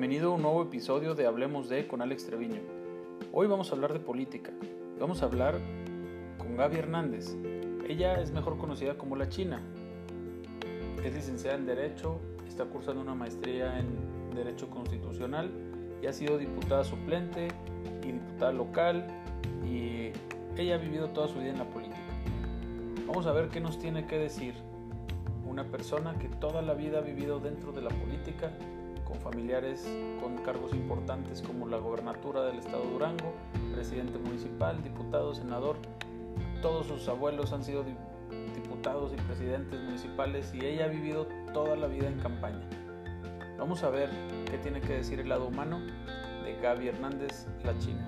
Bienvenido a un nuevo episodio de Hablemos de con Alex Treviño. Hoy vamos a hablar de política. Vamos a hablar con Gaby Hernández. Ella es mejor conocida como la China. Es licenciada en Derecho, está cursando una maestría en Derecho Constitucional y ha sido diputada suplente y diputada local y ella ha vivido toda su vida en la política. Vamos a ver qué nos tiene que decir una persona que toda la vida ha vivido dentro de la política con familiares con cargos importantes como la gobernatura del estado de Durango, presidente municipal, diputado, senador. Todos sus abuelos han sido diputados y presidentes municipales y ella ha vivido toda la vida en campaña. Vamos a ver qué tiene que decir el lado humano de Gaby Hernández, la China.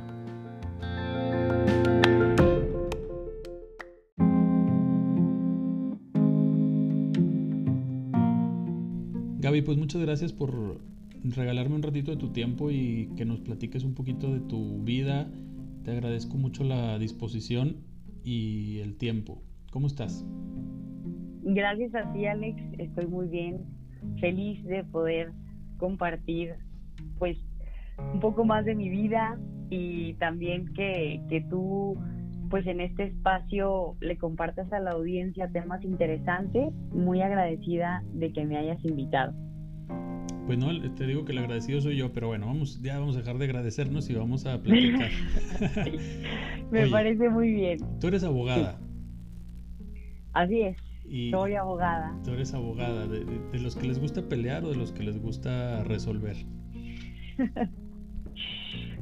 Gaby, pues muchas gracias por regalarme un ratito de tu tiempo y que nos platiques un poquito de tu vida. Te agradezco mucho la disposición y el tiempo. ¿Cómo estás? Gracias a ti, Alex. Estoy muy bien. Feliz de poder compartir, pues, un poco más de mi vida y también que, que tú, pues, en este espacio le compartas a la audiencia temas interesantes. Muy agradecida de que me hayas invitado. Pues no, te digo que el agradecido soy yo, pero bueno, vamos, ya vamos a dejar de agradecernos y vamos a platicar. Me parece muy bien. Tú eres abogada. Así es. soy abogada. Tú eres abogada, de, de, los que les gusta pelear o de los que les gusta resolver.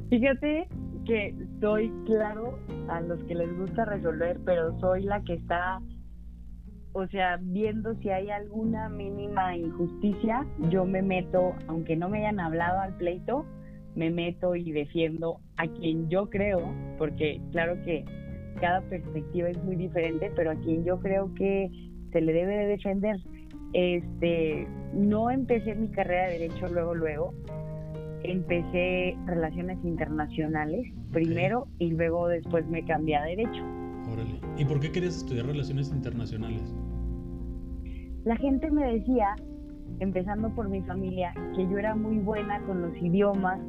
Fíjate que soy claro a los que les gusta resolver, pero soy la que está o sea, viendo si hay alguna mínima injusticia, yo me meto, aunque no me hayan hablado al pleito, me meto y defiendo a quien yo creo, porque claro que cada perspectiva es muy diferente, pero a quien yo creo que se le debe de defender. Este, no empecé mi carrera de derecho luego luego, empecé relaciones internacionales primero y luego después me cambié a derecho. Órale. ¿Y por qué querías estudiar relaciones internacionales? La gente me decía, empezando por mi familia, que yo era muy buena con los idiomas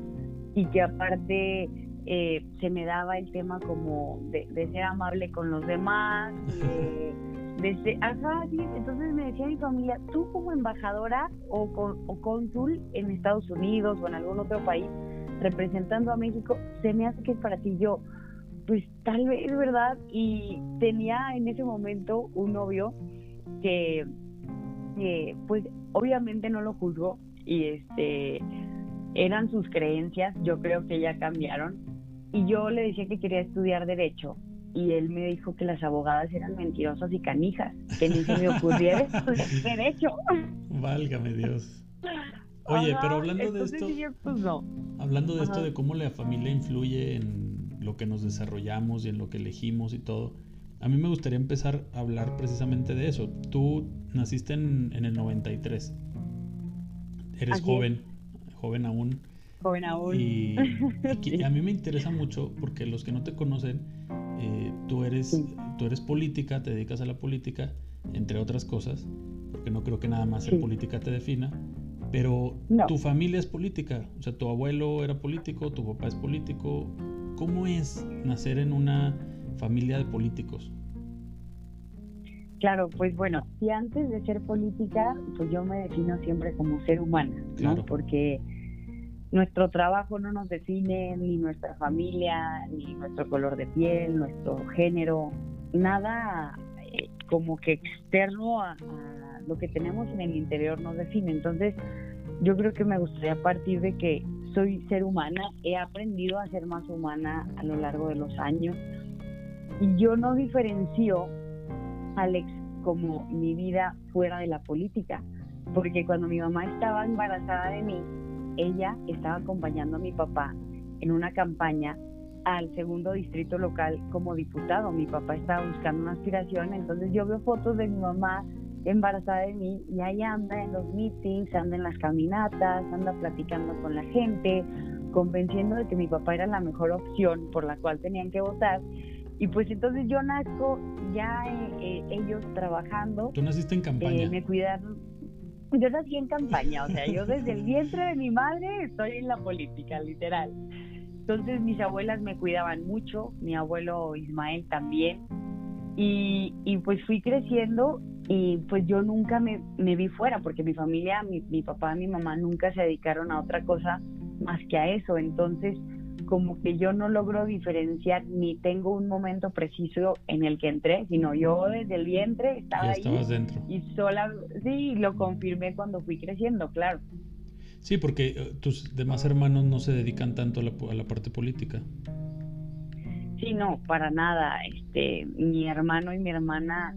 y que aparte eh, se me daba el tema como de, ser amable con los demás, de, ser, ajá, sí, entonces me decía mi familia, tú como embajadora o, o cónsul en Estados Unidos o en algún otro país representando a México, se me hace que es para ti yo, pues tal vez, ¿verdad? Y tenía en ese momento un novio que pues obviamente no lo juzgo y este eran sus creencias, yo creo que ya cambiaron y yo le decía que quería estudiar derecho y él me dijo que las abogadas eran mentirosas y canijas, que ni se me ocurriera estudiar derecho. Válgame Dios. Oye, pero hablando de esto, pues no. hablando de esto de cómo la familia influye en lo que nos desarrollamos y en lo que elegimos y todo, a mí me gustaría empezar a hablar precisamente de eso. Tú naciste en, el 93. Eres joven, joven aún. Joven aún. Y, a mí me interesa mucho porque los que no te conocen, eh, tú, eres, tú eres política, te dedicas a la política, entre otras cosas, porque no creo que nada más ser política te defina. Pero tu familia es política, o sea, tu abuelo era político, tu papá es político. ¿Cómo es nacer en una familia de políticos? Claro, pues bueno, si antes de ser política, pues yo me defino siempre como ser humana, ¿no? Porque nuestro trabajo no nos define ni nuestra familia, ni nuestro color de piel, nuestro género, nada eh, como que externo a, a, lo que tenemos en el interior nos define. Entonces, yo creo que me gustaría partir de que soy ser humana, he aprendido a ser más humana a lo largo de los años y yo no diferencio, Alex, como mi vida fuera de la política, porque cuando mi mamá estaba embarazada de mí, ella estaba acompañando a mi papá en una campaña al segundo distrito local como diputado. Mi papá estaba buscando una aspiración, entonces yo veo fotos de mi mamá embarazada de mí y ahí anda en los meetings, anda en las caminatas, anda platicando con la gente, convenciendo de que mi papá era la mejor opción por la cual tenían que votar y pues entonces yo nazco ya eh, eh, ellos trabajando. Tú naciste en campaña. Eh, me cuidaron. yo nací en campaña, o sea, yo desde el vientre de mi madre estoy en la política, literal. Entonces mis abuelas me cuidaban mucho, mi abuelo Ismael también, y, y pues fui creciendo y pues yo nunca me, me vi fuera, porque mi familia, mi, mi papá mi mamá nunca se dedicaron a otra cosa más que a eso, entonces como que yo no logro diferenciar ni tengo un momento preciso en el que entré, sino yo desde el vientre estaba ahí dentro. y sola, sí, lo confirmé cuando fui creciendo, claro. Sí, porque eh, tus demás hermanos no se dedican tanto a la, a la parte política. Sí, no, para nada. Este, mi hermano y mi hermana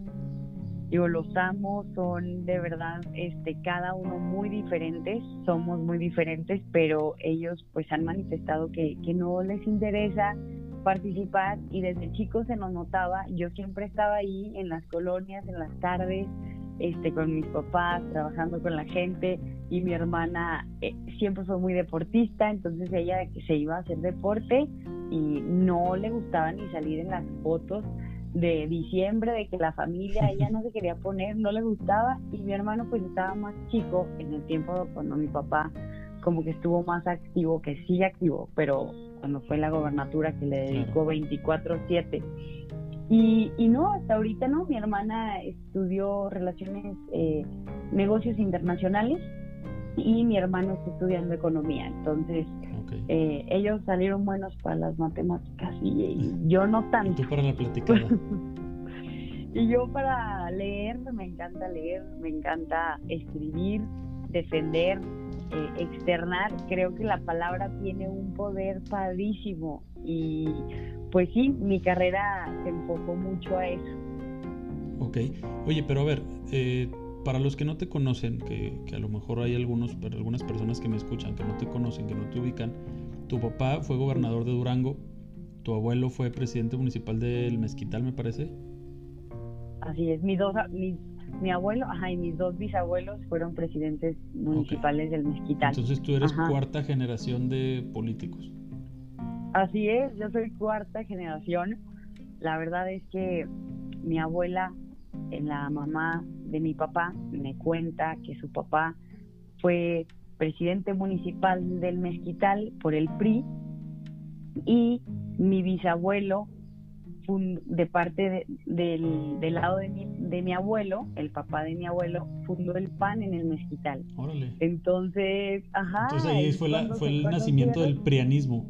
Digo, los amo, son de verdad, este, cada uno muy diferentes, somos muy diferentes, pero ellos pues han manifestado que, que no les interesa participar y desde chicos se nos notaba, yo siempre estaba ahí en las colonias, en las tardes, este, con mis papás, trabajando con la gente y mi hermana eh, siempre fue muy deportista, entonces ella se iba a hacer deporte y no le gustaba ni salir en las fotos de diciembre, de que la familia, ella no se quería poner, no le gustaba, y mi hermano pues estaba más chico en el tiempo cuando mi papá como que estuvo más activo, que sigue activo, pero cuando fue la gobernatura que le dedicó 24/7. Y, y no, hasta ahorita no, mi hermana estudió relaciones, eh, negocios internacionales y mi hermano está estudiando economía, entonces eh, ellos salieron buenos para las matemáticas y, yo no tanto. Y tú para la platicada. y yo para leer, me encanta leer, me encanta escribir, defender, eh, externar. Creo que la palabra tiene un poder padrísimo y pues sí, mi carrera se enfocó mucho a eso. Ok, oye, pero a ver, eh, para los que no te conocen, que, a lo mejor hay algunos, algunas personas que me escuchan que no te conocen, que no te ubican, tu papá fue gobernador de Durango, tu abuelo fue presidente municipal del Mezquital, me parece. Así es, mis dos, mi abuelo ajá, y mis dos bisabuelos fueron presidentes municipales del Mezquital. Entonces tú eres cuarta generación de políticos. Así es, yo soy cuarta generación. La verdad es que mi abuela, la mamá de mi papá me cuenta que su papá fue presidente municipal del Mezquital por el PRI y mi bisabuelo de parte del, lado de mi, de mi abuelo, el papá de mi abuelo, fundó el PAN en el Mezquital. Entonces, ajá. Entonces ahí fue, fue el nacimiento del prianismo.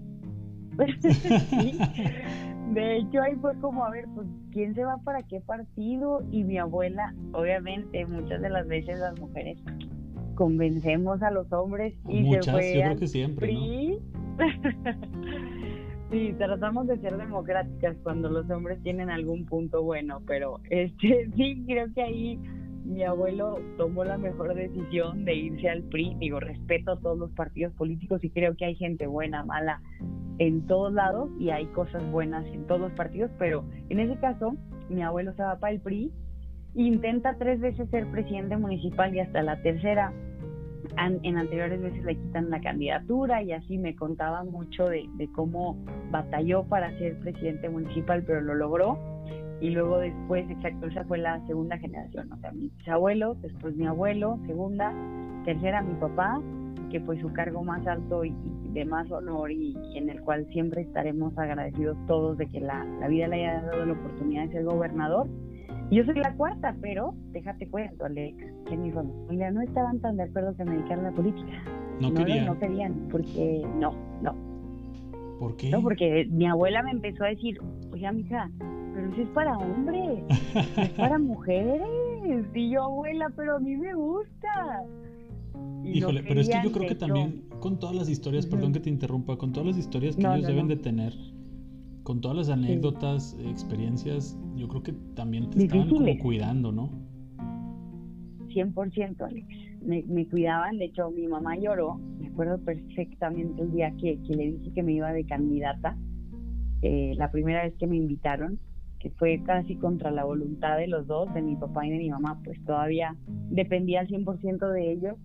De hecho, ahí fue como, a ver, pues, ¿quién se va para qué partido? Y mi abuela, obviamente, muchas de las veces las mujeres convencemos a los hombres y se fue yo creo que siempre, ¿no? sí, tratamos de ser democráticas cuando los hombres tienen algún punto bueno, pero este sí, creo que ahí mi abuelo tomó la mejor decisión de irse al PRI. Digo, respeto a todos los partidos políticos y creo que hay gente buena, mala en todos lados y hay cosas buenas en todos los partidos, pero en ese caso, mi abuelo se va para el PRI, intenta tres veces ser presidente municipal y hasta la tercera, en anteriores veces le quitan la candidatura y así me contaba mucho de, de cómo batalló para ser presidente municipal, pero lo logró. Y luego después, exacto, esa fue la segunda generación, o sea, mis abuelos, después mi abuelo, segunda, tercera mi papá, que fue su cargo más alto y, de más honor y, en el cual siempre estaremos agradecidos todos de que la, vida le haya dado la oportunidad de ser gobernador. Y yo soy la cuarta, pero déjate cuento, Alex, que mi familia no estaban tan de acuerdo que me dedicara a la política. No, querían. No querían, porque no, no. ¿Por qué? No, porque mi abuela me empezó a decir, oye, mija, pero eso es para hombres, es para mujeres. Y yo, abuela, pero a mí me gusta. Híjole, pero es que yo creo que, también con todas las historias, perdón que te interrumpa, con todas las historias que ellos deben de tener, con todas las anécdotas, experiencias, yo creo que también te estaban como cuidando, ¿no? 100%, Alex. Me, me, cuidaban, de hecho mi mamá lloró, me acuerdo perfectamente el día que, que le dije que me iba de candidata, eh, la primera vez que me invitaron, que fue casi contra la voluntad de los dos, de mi papá y de mi mamá, pues todavía dependía al 100% de ellos.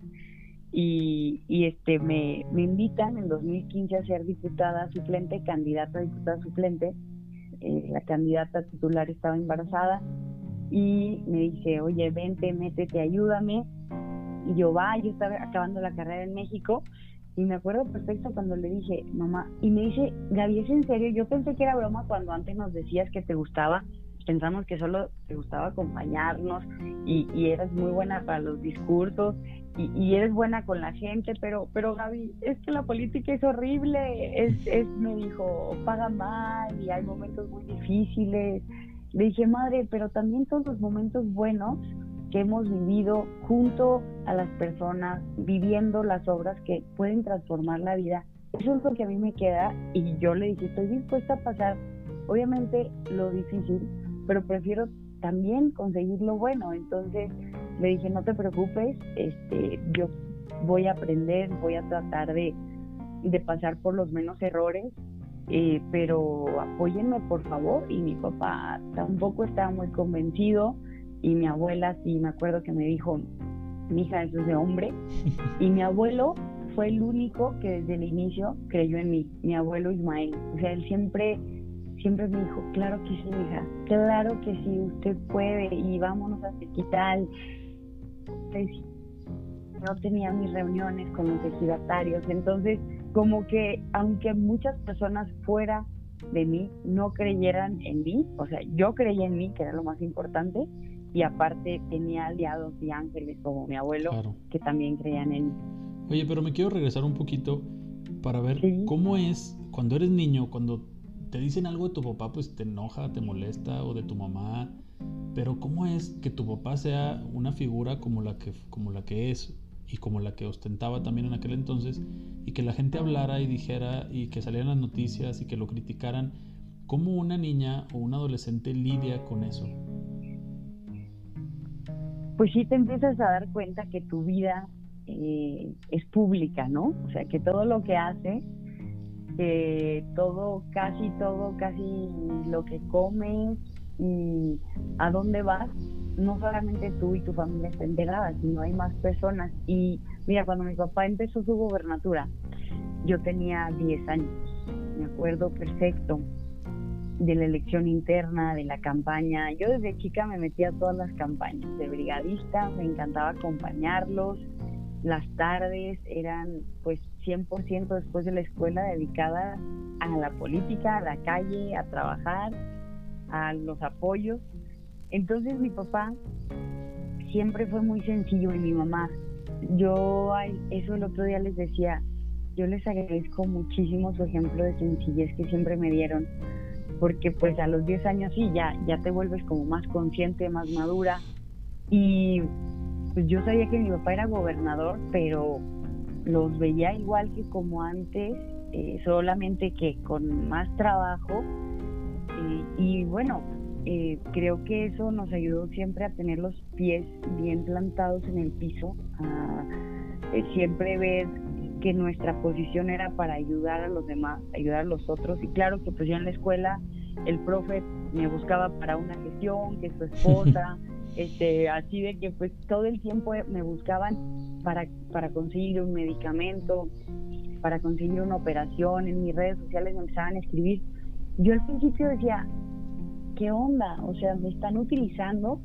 Y, y, este me, me invitan en 2015 a ser diputada suplente, candidata a diputada suplente. Eh, la candidata titular estaba embarazada y me dice, oye, vente, métete, ayúdame. Y yo, va, yo estaba acabando la carrera en México y me acuerdo perfecto cuando le dije, mamá, y me dice, Gaby, ¿es en serio? Yo pensé que era broma cuando antes nos decías que te gustaba, pensamos que solo te gustaba acompañarnos y, y eras muy buena para los discursos y, y, eres buena con la gente, pero, pero Gaby, es que la política es horrible, es, es, me dijo, paga mal y hay momentos muy difíciles. Le dije, madre, pero también todos los momentos buenos que hemos vivido junto a las personas, viviendo las obras que pueden transformar la vida. Eso es lo que a mí me queda y yo le dije, estoy dispuesta a pasar, obviamente, lo difícil, pero prefiero también conseguir lo bueno. Entonces le dije, no te preocupes, este, yo voy a aprender, voy a tratar de, de pasar por los menos errores, eh, pero apóyenme por favor. Y mi papá tampoco estaba muy convencido y mi abuela sí me acuerdo que me dijo, mi hija, eso es de hombre. Y mi abuelo fue el único que desde el inicio creyó en mí, mi abuelo Ismael. O sea, él siempre, siempre me dijo, claro que sí, hija, claro que sí, usted puede y vámonos a No tenía mis reuniones con los ejidatarios, entonces como que aunque muchas personas fuera de mí no creyeran en mí, o sea, yo creía en mí, que era lo más importante, y aparte tenía aliados y ángeles como mi abuelo que también creían en Oye, pero me quiero regresar un poquito para ver cómo es cuando eres niño, cuando te dicen algo de tu papá, pues te enoja, te molesta, o de tu mamá, pero cómo es que tu papá sea una figura como la que, como la que es y como la que ostentaba también en aquel entonces, y que la gente hablara y dijera y que salieran las noticias y que lo criticaran, ¿cómo una niña o un adolescente lidia con eso? pues sí te empiezas a dar cuenta que tu vida eh, es pública, ¿no? O sea, que todo lo que haces, que todo, casi todo, casi lo que comes y a dónde vas, no solamente tú y tu familia está enterada, sino hay más personas. Y mira, cuando mi papá empezó su gobernatura, yo tenía 10 años, me acuerdo perfecto de la elección interna, de la campaña. Yo desde chica me metía a todas las campañas de brigadista, me encantaba acompañarlos. Las tardes eran pues 100% después de la escuela dedicada a la política, a la calle, a trabajar, a los apoyos. Entonces mi papá siempre fue muy sencillo y mi mamá. Yo eso el otro día les decía, yo les agradezco muchísimo su ejemplo de sencillez que siempre me dieron porque pues a los 10 años sí, ya, ya te vuelves como más consciente, más madura. Y pues yo sabía que mi papá era gobernador, pero los veía igual que como antes, eh, solamente que con más trabajo. Eh, y bueno, eh, creo que eso nos ayudó siempre a tener los pies bien plantados en el piso, a siempre ver que nuestra posición era para ayudar a los demás, ayudar a los otros. Y claro que pues yo en la escuela el profe me buscaba para una gestión, que su esposa, este, así de que pues todo el tiempo me buscaban para, para conseguir un medicamento, para conseguir una operación. En mis redes sociales me empezaban a escribir. Yo al principio decía, ¿qué onda? O sea, me están utilizando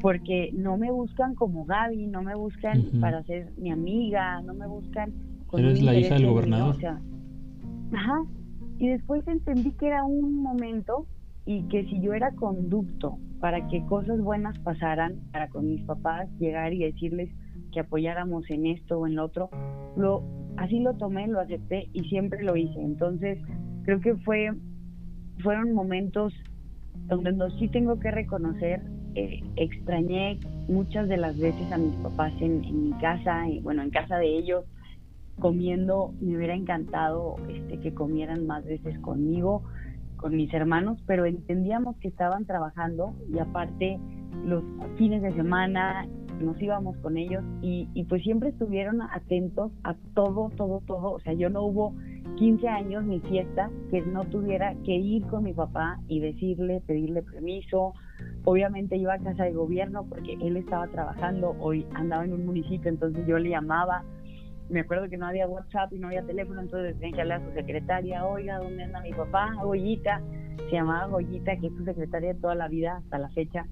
porque no me buscan como Gaby, no me buscan para ser mi amiga, no me buscan Eres la hija del gobernador. ajá. Y después entendí que era un momento y que si yo era conducto para que cosas buenas pasaran, para con mis papás llegar y decirles que apoyáramos en esto o en lo otro, lo, así lo tomé, lo acepté y siempre lo hice. Entonces, creo que fue, fueron momentos donde sí tengo que reconocer, eh, extrañé muchas de las veces a mis papás en, en mi casa, y bueno, en casa de ellos, comiendo, me hubiera encantado este, que comieran más veces conmigo, con mis hermanos, pero entendíamos que estaban trabajando y aparte los fines de semana nos íbamos con ellos y, y pues siempre estuvieron atentos a todo, todo, todo. O sea, yo no hubo 15 años ni fiesta que no tuviera que ir con mi papá y decirle, pedirle permiso. Obviamente iba a casa de gobierno porque él estaba trabajando, hoy andaba en un municipio, entonces yo le llamaba me acuerdo que no había WhatsApp y no había teléfono, entonces tenía que hablar a su secretaria, oiga, ¿dónde anda mi papá? Goyita, se llamaba Goyita, que es su secretaria toda la vida hasta la fecha.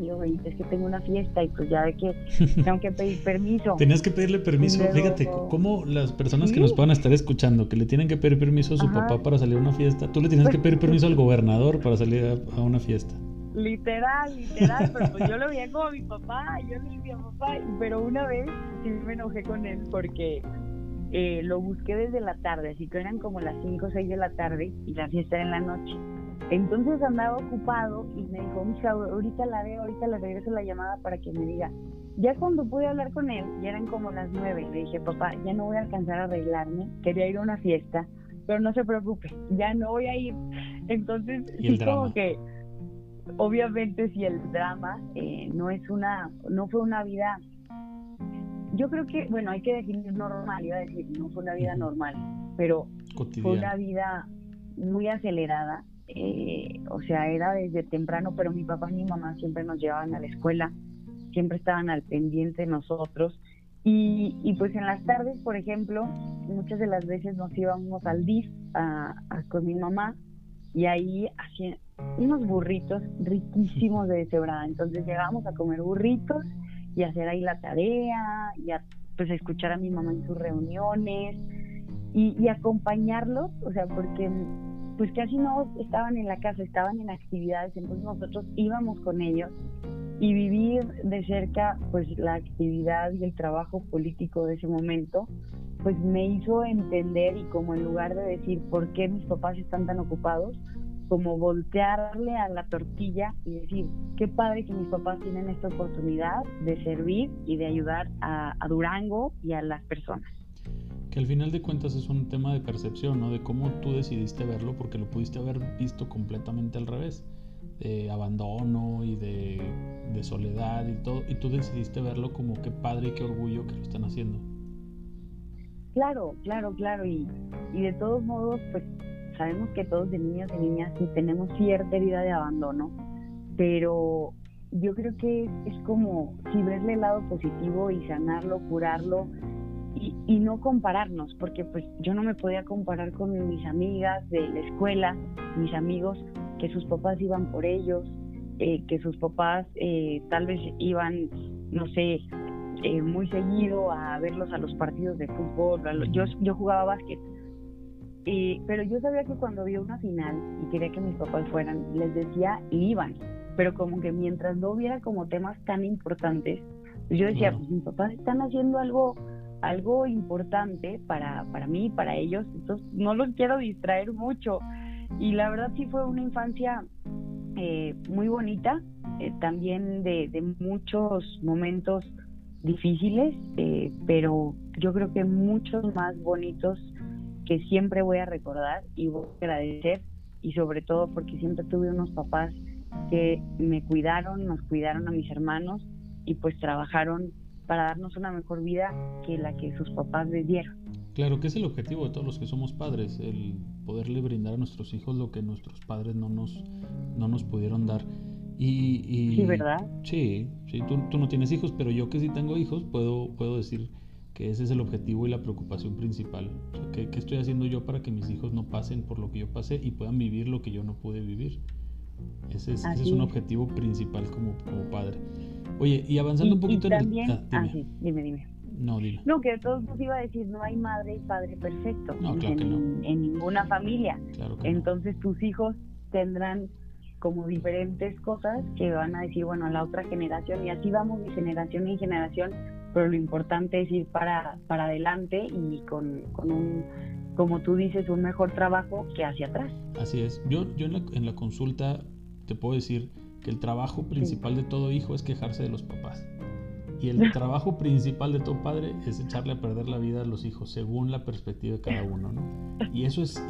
Y es que tengo una fiesta y pues ya ve que tengo que pedir permiso. Tenías que pedirle permiso. Fíjate, cómo las personas que nos puedan estar escuchando, que le tienen que pedir permiso a su papá para salir a una fiesta, tú le tienes que pedir permiso al gobernador para salir a, una fiesta. Literal, literal, pero pues yo lo veía como mi papá, yo le decía papá, pero una vez sí me enojé con él porque eh, lo busqué desde la tarde, así que eran como las 5 o 6 de la tarde y la fiesta era en la noche. Entonces andaba ocupado y me dijo, mija, ahorita la veo, ahorita le regreso la llamada para que me diga. Ya cuando pude hablar con él, ya eran como las nueve, le dije, papá, ya no voy a alcanzar a arreglarme, quería ir a una fiesta, pero no se preocupe, ya no voy a ir. Entonces, sí, como que, obviamente, si el drama eh, no es una, no fue una vida, yo creo que, bueno, hay que definir normal, iba a decir, no fue una vida normal, pero fue una vida muy acelerada, eh, o sea, era desde temprano, pero mi papá y mi mamá siempre nos llevaban a la escuela, siempre estaban al pendiente de nosotros. Y, pues en las tardes, por ejemplo, muchas de las veces nos íbamos al DIF a, con mi mamá y ahí hacían unos burritos riquísimos de deshebrada. Entonces llegábamos a comer burritos y hacer ahí la tarea y a pues escuchar a mi mamá en sus reuniones y, y acompañarlos, o sea, porque pues casi no estaban en la casa, estaban en actividades, entonces nosotros íbamos con ellos y vivir de cerca pues la actividad y el trabajo político de ese momento pues me hizo entender y como en lugar de decir por qué mis papás están tan ocupados, como voltearle a la tortilla y decir, qué padre que mis papás tienen esta oportunidad de servir y de ayudar a, a Durango y a las personas que al final de cuentas es un tema de percepción, ¿no? De cómo tú decidiste verlo, porque lo pudiste haber visto completamente al revés, de abandono y de, soledad y todo, y tú decidiste verlo como qué padre y qué orgullo que lo están haciendo. Claro, claro, claro, y, y de todos modos, pues sabemos que todos de niños y niñas sí tenemos cierta herida de abandono, pero yo creo que es como si verle el lado positivo y sanarlo, curarlo, y, no compararnos, porque pues yo no me podía comparar con mis amigas de la escuela, mis amigos, que sus papás iban por ellos, eh, que sus papás eh, tal vez iban, no sé, eh, muy seguido a verlos a los partidos de fútbol. Yo, yo jugaba básquet. pero yo sabía que cuando había una final y quería que mis papás fueran, les decía y iban. Pero como que mientras no hubiera como temas tan importantes, yo decía, pues mis papás están haciendo algo algo importante para, para mí, para ellos, entonces no los quiero distraer mucho. Y la verdad sí fue una infancia eh, muy bonita, eh, también de, de, muchos momentos difíciles, eh, pero yo creo que muchos más bonitos que siempre voy a recordar y voy a agradecer, y sobre todo porque siempre tuve unos papás que me cuidaron, nos cuidaron a mis hermanos y pues trabajaron para darnos una mejor vida que la que sus papás les dieron. Claro que es el objetivo de todos los que somos padres, el poderle brindar a nuestros hijos lo que nuestros padres no nos, no nos pudieron dar. Y, sí, ¿verdad? Sí, sí tú, tú, no tienes hijos, pero yo que sí tengo hijos puedo, puedo decir que ese es el objetivo y la preocupación principal. ¿qué, ¿qué, estoy haciendo yo para que mis hijos no pasen por lo que yo pasé y puedan vivir lo que yo no pude vivir? Ese es, ese es un objetivo principal como, como padre. Oye, y avanzando un poquito en el... Ah, ah, sí, dime, dime. No, dime. No, que todos nos iba a decir, no hay madre y padre perfecto no, claro en, que no. en, ninguna familia. Claro que Entonces tus hijos tendrán como diferentes cosas que van a decir, bueno, a la otra generación, y así vamos de generación en generación, pero lo importante es ir para, para adelante y con, con un, como tú dices, un mejor trabajo que hacia atrás. Así es. Yo, yo en, la, en la consulta te puedo decir que el trabajo principal de todo hijo es quejarse de los papás. Y el trabajo principal de todo padre es echarle a perder la vida a los hijos, según la perspectiva de cada uno, ¿no? Y eso es,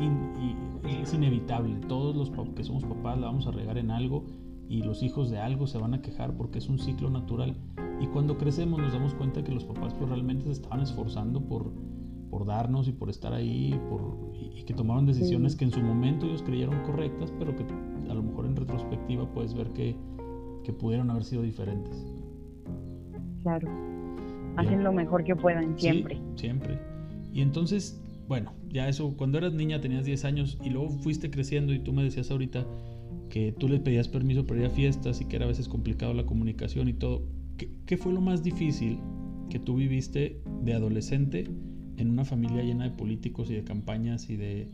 es inevitable. Todos los que somos papás la vamos a regar en algo y los hijos de algo se van a quejar porque es un ciclo natural. Y cuando crecemos nos damos cuenta que los papás pues, realmente se estaban esforzando por, por darnos y por estar ahí por, y, que tomaron decisiones que en su momento ellos creyeron correctas, pero que a lo mejor en retrospectiva puedes ver que, que pudieron haber sido diferentes. Claro. Hacen lo mejor que puedan siempre. siempre. Y entonces, bueno, ya eso, cuando eras niña tenías 10 años y luego fuiste creciendo y tú me decías ahorita que tú le pedías permiso para ir a fiestas y que era a veces complicado la comunicación y todo. ¿Qué, fue lo más difícil que tú viviste de adolescente en una familia llena de políticos y de campañas y de,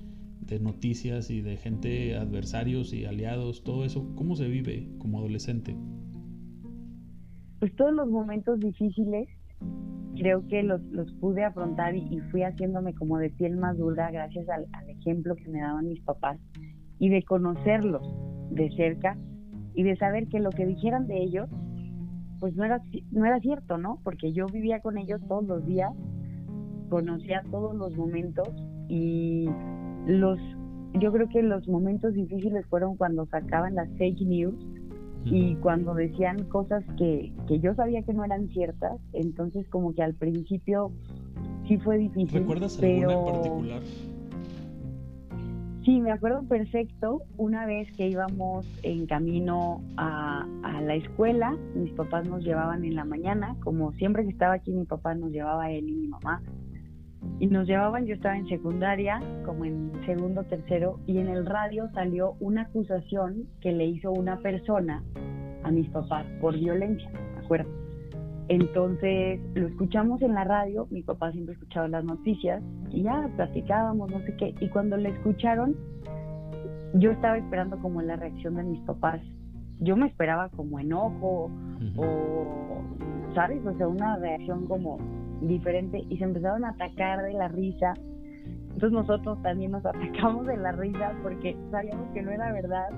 de noticias y de gente, adversarios y aliados, todo eso? ¿Cómo se vive como adolescente? Pues todos los momentos difíciles creo que los, los pude afrontar y, fui haciéndome como de piel más dura gracias al, ejemplo que me daban mis papás y de conocerlos de cerca y de saber que lo que dijeran de ellos pues no era no era cierto no porque yo vivía con ellos todos los días conocía todos los momentos y los yo creo que los momentos difíciles fueron cuando sacaban las fake news y cuando decían cosas que, que yo sabía que no eran ciertas, entonces como que al principio sí fue difícil. ¿Recuerdas alguna en particular? Sí, me acuerdo perfecto una vez que íbamos en camino a, a, la escuela, mis papás nos llevaban en la mañana, como siempre que estaba aquí mi papá nos llevaba él y mi mamá, y nos llevaban, yo estaba en secundaria, como en segundo, tercero, y en el radio salió una acusación que le hizo una persona a mis papás por violencia, ¿me acuerdo? Entonces lo escuchamos en la radio, mi papá siempre escuchaba las noticias y ya platicábamos, no sé qué, y cuando le escucharon, yo estaba esperando como la reacción de mis papás. Yo me esperaba como enojo o, ¿sabes? O sea, una reacción como diferente y se empezaron a atacar de la risa. Entonces nosotros también nos atacamos de la risa porque sabíamos que no era verdad.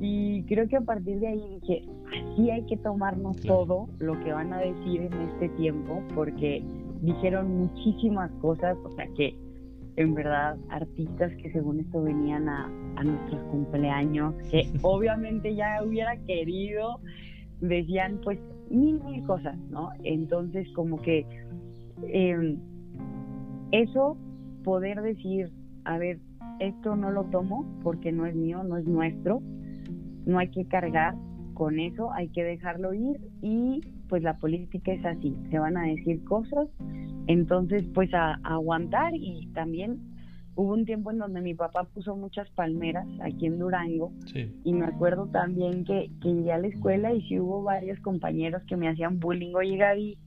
Y creo que a partir de ahí dije, así hay que tomarnos todo lo que van a decir en este tiempo porque dijeron muchísimas cosas, o sea que en verdad artistas que según esto venían a, a nuestros cumpleaños, que obviamente ya hubiera querido, decían pues mil, mil cosas, ¿no? Entonces como que eh, eso, poder decir, a ver, esto no lo tomo porque no es mío, no es nuestro, no hay que cargar con eso, hay que dejarlo ir y pues la política es así, se van a decir cosas, entonces pues a, aguantar y también hubo un tiempo en donde mi papá puso muchas palmeras aquí en Durango y me acuerdo también que, que llegué a la escuela y sí hubo varios compañeros que me hacían bullying, oye Gaby,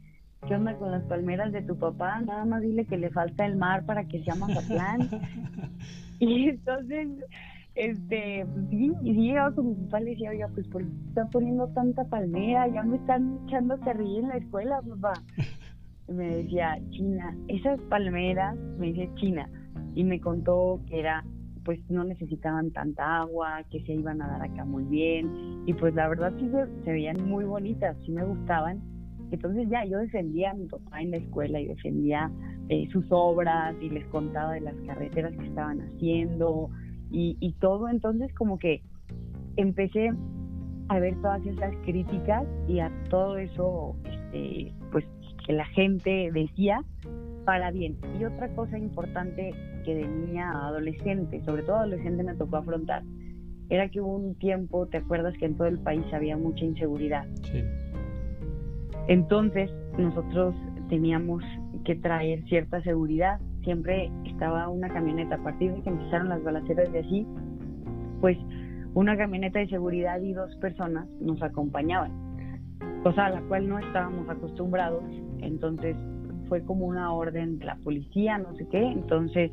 ¿qué onda con las palmeras de tu papá? Nada más dile que le falta el mar para que sea Mazatlán. y entonces, este, sí, y llegaba con mi papá y le decía, oiga, pues ¿por qué está poniendo tanta palmera? Ya me están echando ríe en la escuela, papá. Y me decía, China, esas palmeras, me dice China, y me contó que era pues no necesitaban tanta agua, que se iban a dar acá muy bien y pues la verdad sí se veían muy bonitas, sí me gustaban entonces ya yo defendía a mi papá en la escuela y defendía eh, sus obras y les contaba de las carreteras que estaban haciendo y, todo. Entonces como que empecé a ver todas esas críticas y a todo eso este, pues que la gente decía para bien. Y otra cosa importante que de niña a adolescente, sobre todo adolescente me tocó afrontar, era que hubo un tiempo, ¿te acuerdas que en todo el país había mucha inseguridad? Sí. Entonces nosotros teníamos que traer cierta seguridad. Siempre estaba una camioneta. A partir de que empezaron las balaceras de así, pues una camioneta de seguridad y dos personas nos acompañaban, cosa a la cual no estábamos acostumbrados. Entonces fue como una orden de la policía, no sé qué. Entonces,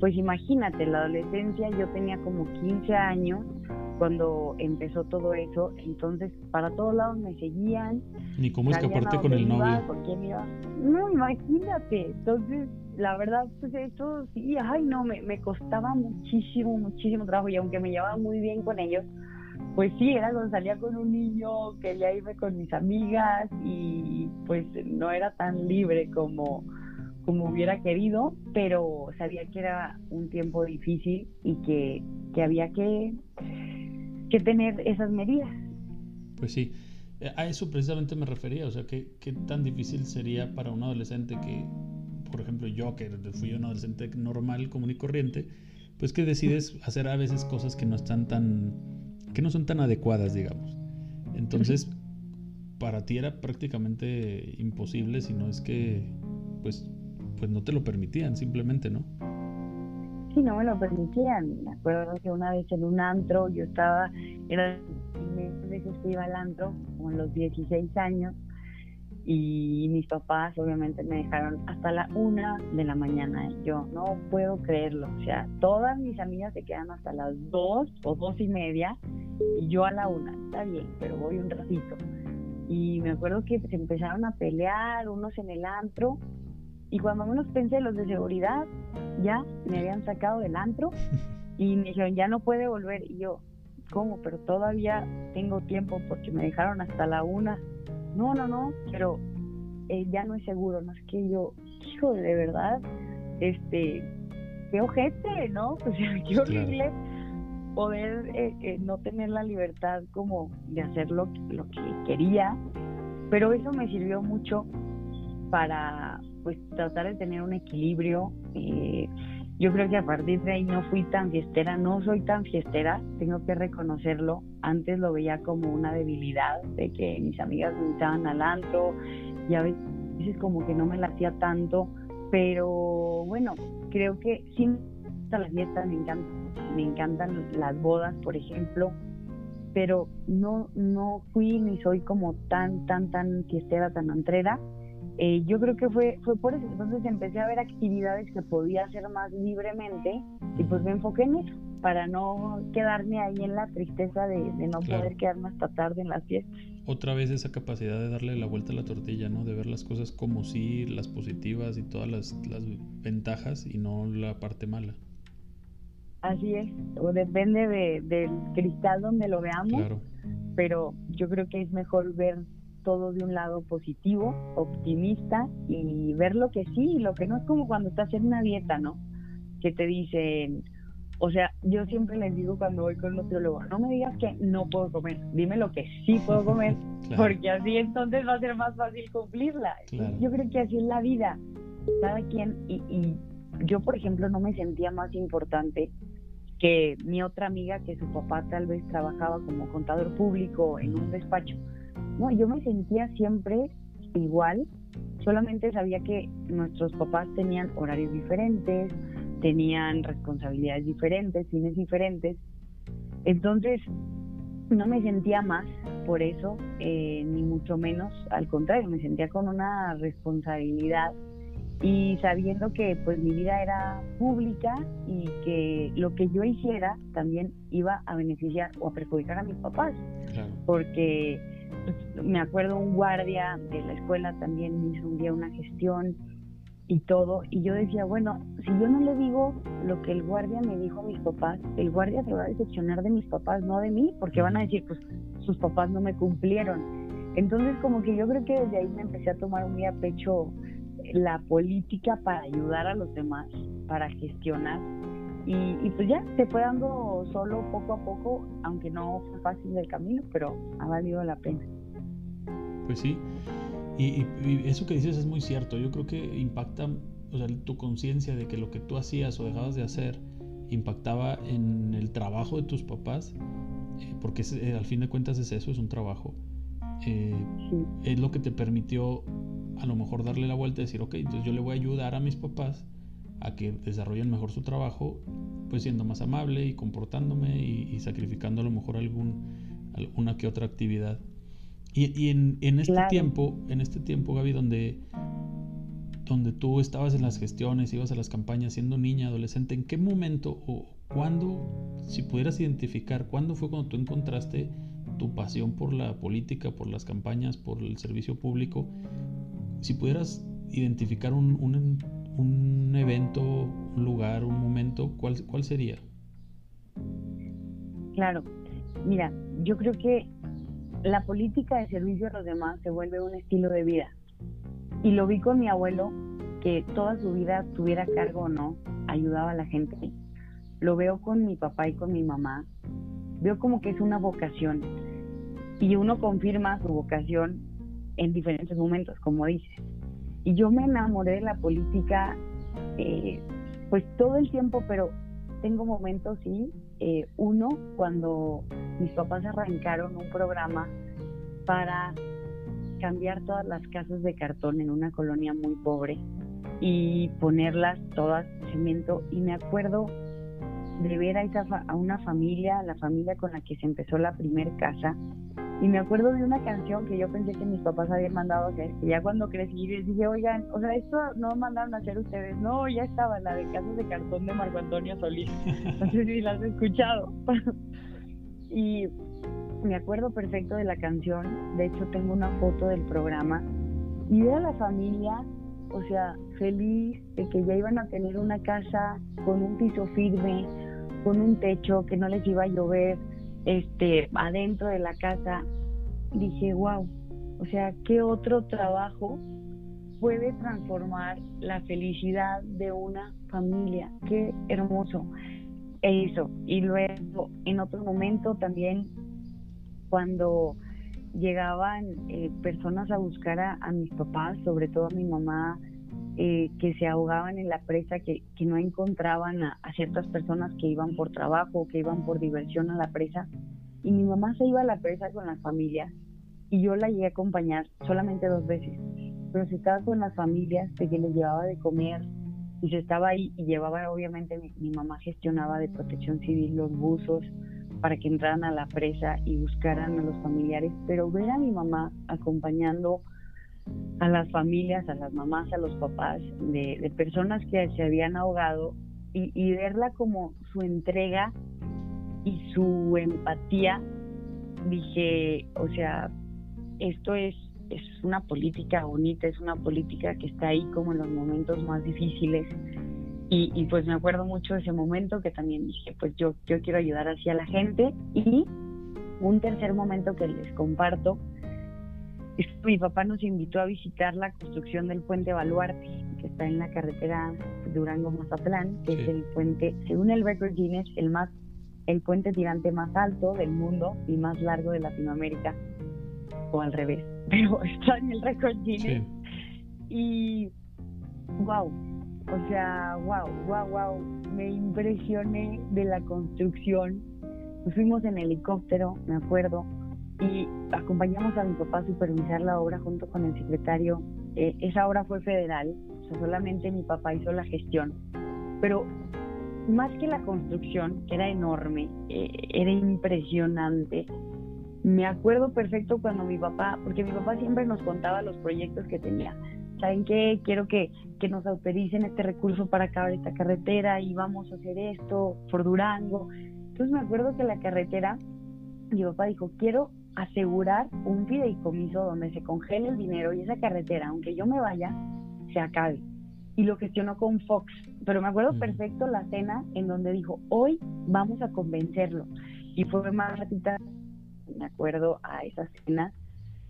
pues imagínate, la adolescencia, yo tenía como 15 años cuando empezó todo eso, entonces para todos lados me seguían. Ni cómo escaparte con el novio. No, imagínate. Entonces, la verdad, pues eso sí, ay, no, me, me costaba muchísimo, muchísimo trabajo y aunque me llevaba muy bien con ellos, pues sí, era cuando salía con un niño, quería irme con mis amigas y pues no era tan libre como, como hubiera querido, pero sabía que era un tiempo difícil y que, que había que que tener esas medidas. Pues sí, a eso precisamente me refería, o sea, ¿qué, qué tan difícil sería para un adolescente que, por ejemplo, yo que fui un adolescente normal, común y corriente, pues que decides hacer a veces cosas que no están tan, que no son tan adecuadas, digamos. Entonces, para ti era prácticamente imposible, si no es que, pues, pues no te lo permitían, simplemente, ¿no? Sí, no me lo permitían. Me acuerdo que una vez en un antro, yo estaba, era veces que iba al antro, como los 16 años, y mis papás obviamente me dejaron hasta la una de la mañana. Yo no puedo creerlo. O sea, todas mis amigas se quedan hasta las dos o dos y media y yo a la una. Está bien, pero voy un ratito. Y me acuerdo que se empezaron a pelear unos en el antro y cuando menos pensé los de seguridad ya me habían sacado del antro y me dijeron ya no puede volver. Y yo, ¿cómo? Pero todavía tengo tiempo porque me dejaron hasta la una no, no, no, pero eh, ya no es seguro, no es que yo, hijo, de verdad, este, qué ojete, ¿no? O sea, qué horrible poder eh, eh, no tener la libertad como de hacer lo, lo que quería, pero eso me sirvió mucho para pues tratar de tener un equilibrio. Eh, yo creo que a partir de ahí no fui tan fiestera, no soy tan fiestera, tengo que reconocerlo. Antes lo veía como una debilidad de que mis amigas me invitaban al antro y a veces como que no me la hacía tanto, pero bueno, creo que sí me gustan las fiestas, me encantan, me encantan las bodas, por ejemplo, pero no, no fui ni soy como tan, tan, tan fiestera, tan antrera eh, yo creo que fue, fue por eso. Entonces empecé a ver actividades que podía hacer más libremente y pues me enfoqué en eso, para no quedarme ahí en la tristeza de, no poder quedarme hasta tarde en las fiestas. Otra vez esa capacidad de darle la vuelta a la tortilla, ¿no? De ver las cosas como sí, las positivas y todas las, las ventajas y no la parte mala. Así es, o depende de, del cristal donde lo veamos, claro. pero yo creo que es mejor ver todo de un lado positivo, optimista y ver lo que sí y lo que no es como cuando estás en una dieta, ¿no? Que te dicen, o sea, yo siempre les digo cuando voy con un nutriólogo, no me digas que no puedo comer, dime lo que sí puedo comer, porque así entonces va a ser más fácil cumplirla. Yo creo que así es la vida, cada quien, y, y yo por ejemplo no me sentía más importante que mi otra amiga que su papá tal vez trabajaba como contador público en un despacho no, yo me sentía siempre igual, solamente sabía que nuestros papás tenían horarios diferentes, tenían responsabilidades diferentes, fines diferentes. Entonces, no me sentía más por eso, eh, ni mucho menos, al contrario, me sentía con una responsabilidad. Y sabiendo que pues mi vida era pública y que lo que yo hiciera también iba a beneficiar o a perjudicar a mis papás, porque me acuerdo un guardia de la escuela también me hizo un día una gestión y todo, y yo decía, bueno, si yo no le digo lo que el guardia me dijo a mis papás, el guardia se va a decepcionar de mis papás, no de mí, porque van a decir, pues sus papás no me cumplieron. Entonces como que yo creo que desde ahí me empecé a tomar muy a pecho la política para ayudar a los demás, para gestionar. Y, y, pues ya se fue dando solo poco a poco, aunque no fue fácil el camino, pero ha valido la pena. Pues sí, y, eso que dices es muy cierto. Yo creo que impacta, o sea, tu conciencia de que lo que tú hacías o dejabas de hacer impactaba en el trabajo de tus papás, eh, porque eh, al fin de cuentas es eso, es un trabajo. Eh, es lo que te permitió a lo mejor darle la vuelta y decir, ok, entonces yo le voy a ayudar a mis papás a que desarrollen mejor su trabajo, pues siendo más amable y comportándome y, sacrificando a lo mejor algún, alguna que otra actividad. Y, en, este tiempo, en este tiempo, Gaby, donde, donde tú estabas en las gestiones, ibas a las campañas siendo niña, adolescente, ¿en qué momento o cuándo, si pudieras identificar, cuándo fue cuando tú encontraste tu pasión por la política, por las campañas, por el servicio público? Si pudieras identificar un evento, un lugar, un momento, ¿cuál, ¿cuál sería? Claro, mira, yo creo que la política de servicio a los demás se vuelve un estilo de vida. Y lo vi con mi abuelo, que toda su vida, tuviera cargo o no, ayudaba a la gente. Lo veo con mi papá y con mi mamá. Veo como que es una vocación. Y uno confirma su vocación en diferentes momentos, como dices. Y yo me enamoré de la política, eh, pues todo el tiempo, pero tengo momentos, sí. Eh, uno, cuando mis papás arrancaron un programa para cambiar todas las casas de cartón en una colonia muy pobre. y ponerlas todas cemento. Y me acuerdo de ver a, esa a una familia, la familia con la que se empezó la primer casa, y me acuerdo de una canción que yo pensé que mis papás habían mandado a hacer, que ya cuando crecí les dije, oigan, o sea, esto no mandaron a hacer ustedes, no, ya estaba la de Casas de Cartón de Marco Antonio Solís, no sé si la has escuchado. y me acuerdo perfecto de la canción, de hecho tengo una foto del programa, y ver a la familia, o sea, feliz de que ya iban a tener una casa con un piso firme, con un techo, que no les iba a llover, este, adentro de la casa, dije, wow, o sea, ¿qué otro trabajo puede transformar la felicidad de una familia? Qué hermoso. E hizo. Y luego, en otro momento también, cuando llegaban eh, personas a buscar a, a, mis papás, sobre todo a mi mamá, eh, que se ahogaban en la presa, que, que no encontraban a, ciertas personas que iban por trabajo, que iban por diversión a la presa. Y mi mamá se iba a la presa con las familias y yo la llegué a acompañar solamente dos veces. Pero se estaba con las familias de que les llevaba de comer y se estaba ahí y llevaba, obviamente, mi, mi mamá gestionaba de protección civil los buzos para que entraran a la presa y buscaran a los familiares. Pero ver a mi mamá acompañando a las familias, a las mamás, a los papás de, personas que se habían ahogado y, verla como su entrega y su empatía, dije, o sea, esto es, es una política bonita, es una política que está ahí como en los momentos más difíciles. Y, y, pues me acuerdo mucho de ese momento que también dije, pues yo, yo quiero ayudar así a la gente. Y un tercer momento que les comparto mi papá nos invitó a visitar la construcción del puente Baluarte, que está en la carretera Durango-Mazatlán, que es el puente, según el record Guinness, el más el puente tirante más alto del mundo y más largo de Latinoamérica, o al revés, pero está en el record Guinness. Y wow, o sea, wow, wow, wow, me impresioné de la construcción. fuimos en helicóptero, me acuerdo, y acompañamos a mi papá a supervisar la obra junto con el secretario. Eh, esa obra fue federal, o sea, solamente mi papá hizo la gestión. Pero más que la construcción, que era enorme, eh, era impresionante. Me acuerdo perfecto cuando mi papá, porque mi papá siempre nos contaba los proyectos que tenía. ¿Saben qué? Quiero que, que nos autoricen este recurso para acabar esta carretera y vamos a hacer esto por Durango. Entonces me acuerdo que la carretera, mi papá dijo, quiero asegurar un fideicomiso donde se congele el dinero y esa carretera, aunque yo me vaya, se acabe. Y lo gestionó con Fox. Pero me acuerdo perfecto la cena en donde dijo, hoy vamos a convencerlo. Y fue más ratita, me acuerdo, a esa cena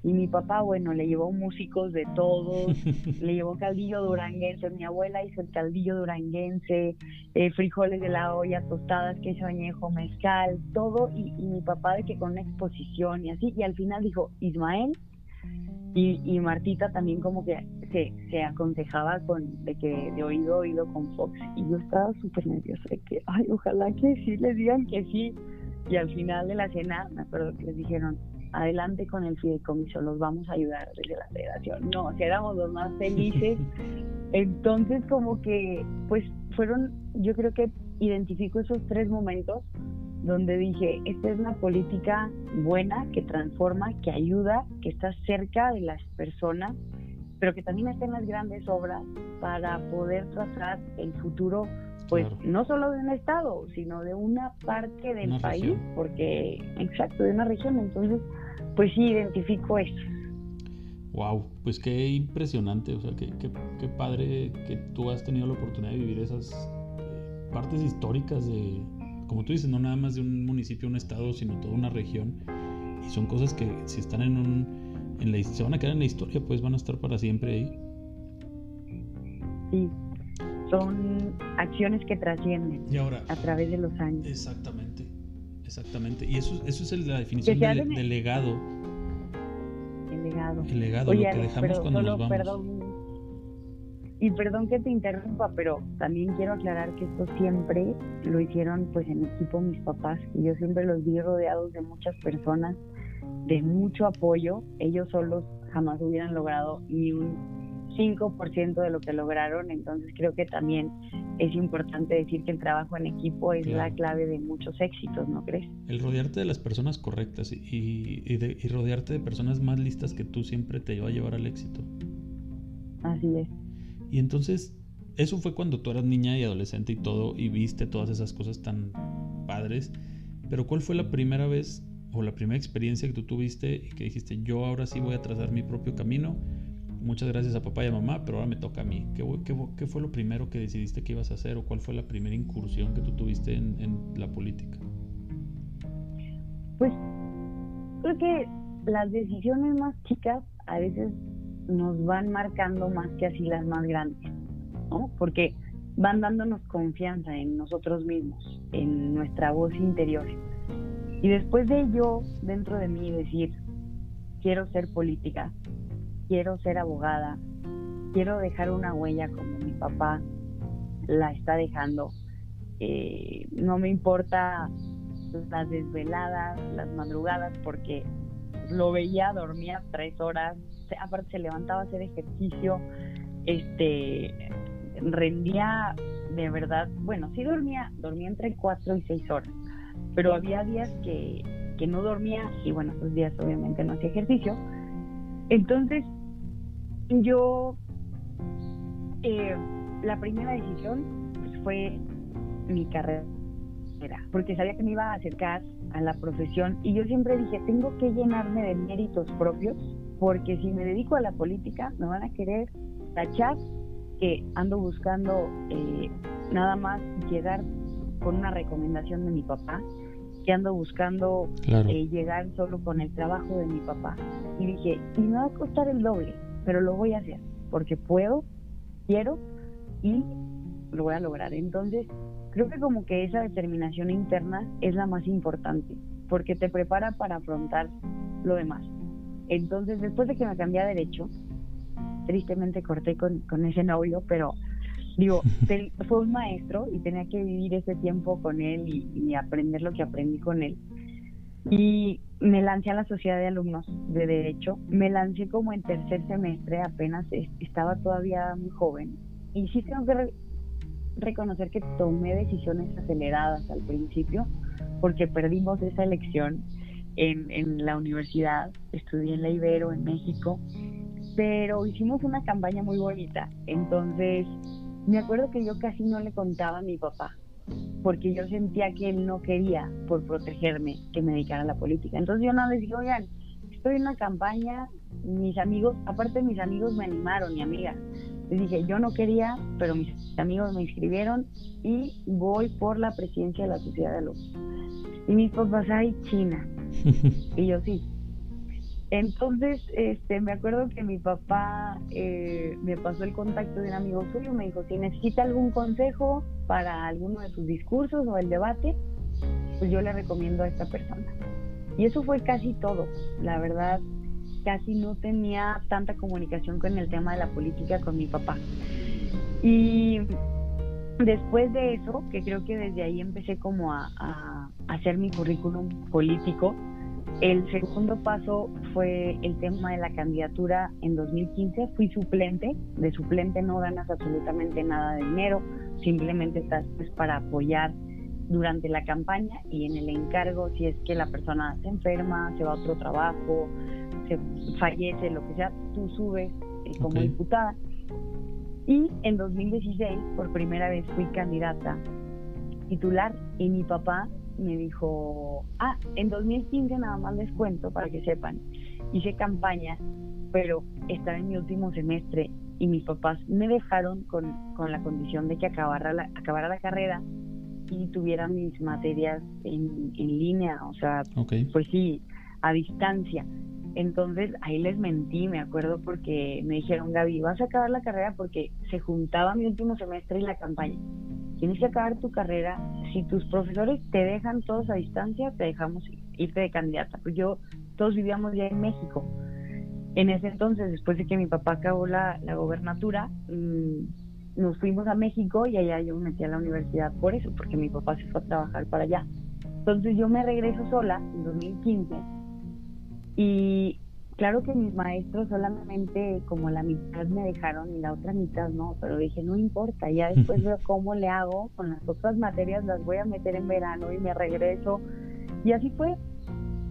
y mi papá, bueno, le llevó músicos de todos, le llevó caldillo duranguense, mi abuela hizo el caldillo duranguense, eh, frijoles de la olla, tostadas, queso añejo, mezcal, todo, y, mi papá de que con una exposición y así, y al final dijo, Ismael, y, y Martita también como que se, se aconsejaba con de que de oído oído con Fox, y yo estaba súper nerviosa de que, ay, ojalá que sí, les digan que sí, y al final de la cena, me acuerdo que les dijeron, adelante con el fideicomiso, los vamos a ayudar desde la federación. No, si éramos los más felices. Entonces, como que, pues fueron, yo creo que identifico esos tres momentos donde dije, esta es una política buena, que transforma, que ayuda, que está cerca de las personas, pero que también está en las grandes obras para poder trazar el futuro, pues no solo de un estado, sino de una parte del país, porque, exacto, de una región. Entonces, pues sí, identifico eso. Wow, pues qué impresionante, o sea, qué, qué, padre que tú has tenido la oportunidad de vivir esas eh, partes históricas de, como tú dices, no nada más de un municipio, un estado, sino toda una región. Y son cosas que si están en un, en la, se van a quedar en la historia, pues van a estar para siempre ahí. Sí, son acciones que trascienden y ahora, a través de los años. Exactamente. Exactamente. Y eso, eso es la definición de, legado. El legado. El legado, lo que dejamos cuando nos vamos. Perdón, y perdón que te interrumpa, pero también quiero aclarar que esto siempre lo hicieron pues en equipo mis papás. Y yo siempre los vi rodeados de muchas personas, de mucho apoyo. Ellos solos jamás hubieran logrado ni un 5% de lo que lograron, entonces creo que también es importante decir que el trabajo en equipo es la clave de muchos éxitos, ¿no crees? El rodearte de las personas correctas y, y, rodearte de personas más listas que tú siempre te va a llevar al éxito. Así es. Y entonces, eso fue cuando tú eras niña y adolescente y todo, y viste todas esas cosas tan padres, pero ¿cuál fue la primera vez o la primera experiencia que tú tuviste y que dijiste, yo ahora sí voy a trazar mi propio camino? Muchas gracias a papá y a mamá, pero ahora me toca a mí. ¿Qué, fue lo primero que decidiste que ibas a hacer o cuál fue la primera incursión que tú tuviste en, la política? Pues creo que las decisiones más chicas a veces nos van marcando más que así las más grandes, ¿no? Porque van dándonos confianza en nosotros mismos, en nuestra voz interior. Y después de ello, dentro de mí, decir, quiero ser política, quiero ser abogada, quiero dejar una huella como mi papá la está dejando. Eh, no me importa las desveladas, las madrugadas, porque lo veía, dormía tres horas, aparte se levantaba a hacer ejercicio, este, rendía de verdad, bueno, sí dormía, dormía entre cuatro y seis horas, pero había días que, que no dormía y bueno, esos días obviamente no hacía ejercicio. Entonces yo, eh, la primera decisión pues, fue mi carrera, porque sabía que me iba a acercar a la profesión y yo siempre dije, tengo que llenarme de méritos propios, porque si me dedico a la política me van a querer tachar que ando buscando eh, nada más llegar con una recomendación de mi papá, que ando buscando eh, llegar solo con el trabajo de mi papá. Y dije, y me va a costar el doble pero lo voy a hacer porque puedo, quiero y lo voy a lograr. Entonces, creo que como que esa determinación interna es la más importante porque te prepara para afrontar lo demás. Entonces, después de que me cambié a derecho, tristemente corté con, con ese novio, pero digo, fue un maestro y tenía que vivir ese tiempo con él y, y aprender lo que aprendí con él. Y me lancé a la sociedad de alumnos de derecho, me lancé como en tercer semestre, apenas estaba todavía muy joven. Y sí tengo que reconocer que tomé decisiones aceleradas al principio porque perdimos esa elección en, en la universidad, estudié en la Ibero en México, pero hicimos una campaña muy bonita, entonces me acuerdo que yo casi no le contaba a mi papá porque yo sentía que él no quería, por protegerme, que me dedicara a la política. Entonces yo no les dije, oigan, estoy en una campaña, mis amigos, aparte mis amigos me animaron, mi amiga. Les dije, yo no quería, pero mis amigos me inscribieron y voy por la presidencia de la sociedad de alumnos. Y mis papás, ay, China. y yo sí. Entonces, este, me acuerdo que mi papá eh, me pasó el contacto de un amigo suyo, me dijo, si necesita algún consejo para alguno de sus discursos o el debate, pues yo le recomiendo a esta persona. Y eso fue casi todo. La verdad, casi no tenía tanta comunicación con el tema de la política con mi papá. Y después de eso, que creo que desde ahí empecé como a, a hacer mi currículum político, el segundo paso fue el tema de la candidatura en 2015. Fui suplente. De suplente no ganas absolutamente nada de dinero, simplemente estás pues, para apoyar durante la campaña y en el encargo si es que la persona se enferma, se va a otro trabajo, se fallece, lo que sea, tú subes eh, como diputada. Y en 2016 por primera vez fui candidata titular y mi papá me dijo, ah, en 2015 nada más les cuento para que sepan, hice campaña, pero estaba en mi último semestre y mis papás me dejaron con, con la condición de que acabara la, acabara la carrera y tuviera mis materias en, en línea, o sea, pues sí, a distancia. Entonces ahí les mentí, me acuerdo, porque me dijeron, Gaby, vas a acabar la carrera porque se juntaba mi último semestre y la campaña tienes que acabar tu carrera. Si tus profesores te dejan todos a distancia, te dejamos irte de candidata. Pues yo, todos vivíamos ya en México. En ese entonces, después de que mi papá acabó la, la gobernatura, mm, nos fuimos a México y allá yo me metí a la universidad por eso, porque mi papá se fue a trabajar para allá. Entonces yo me regreso sola en 2015 y Claro que mis maestros solamente como la mitad me dejaron y la otra mitad no, pero dije, no importa, ya después veo cómo le hago, con las otras materias las voy a meter en verano y me regreso. Y así fue.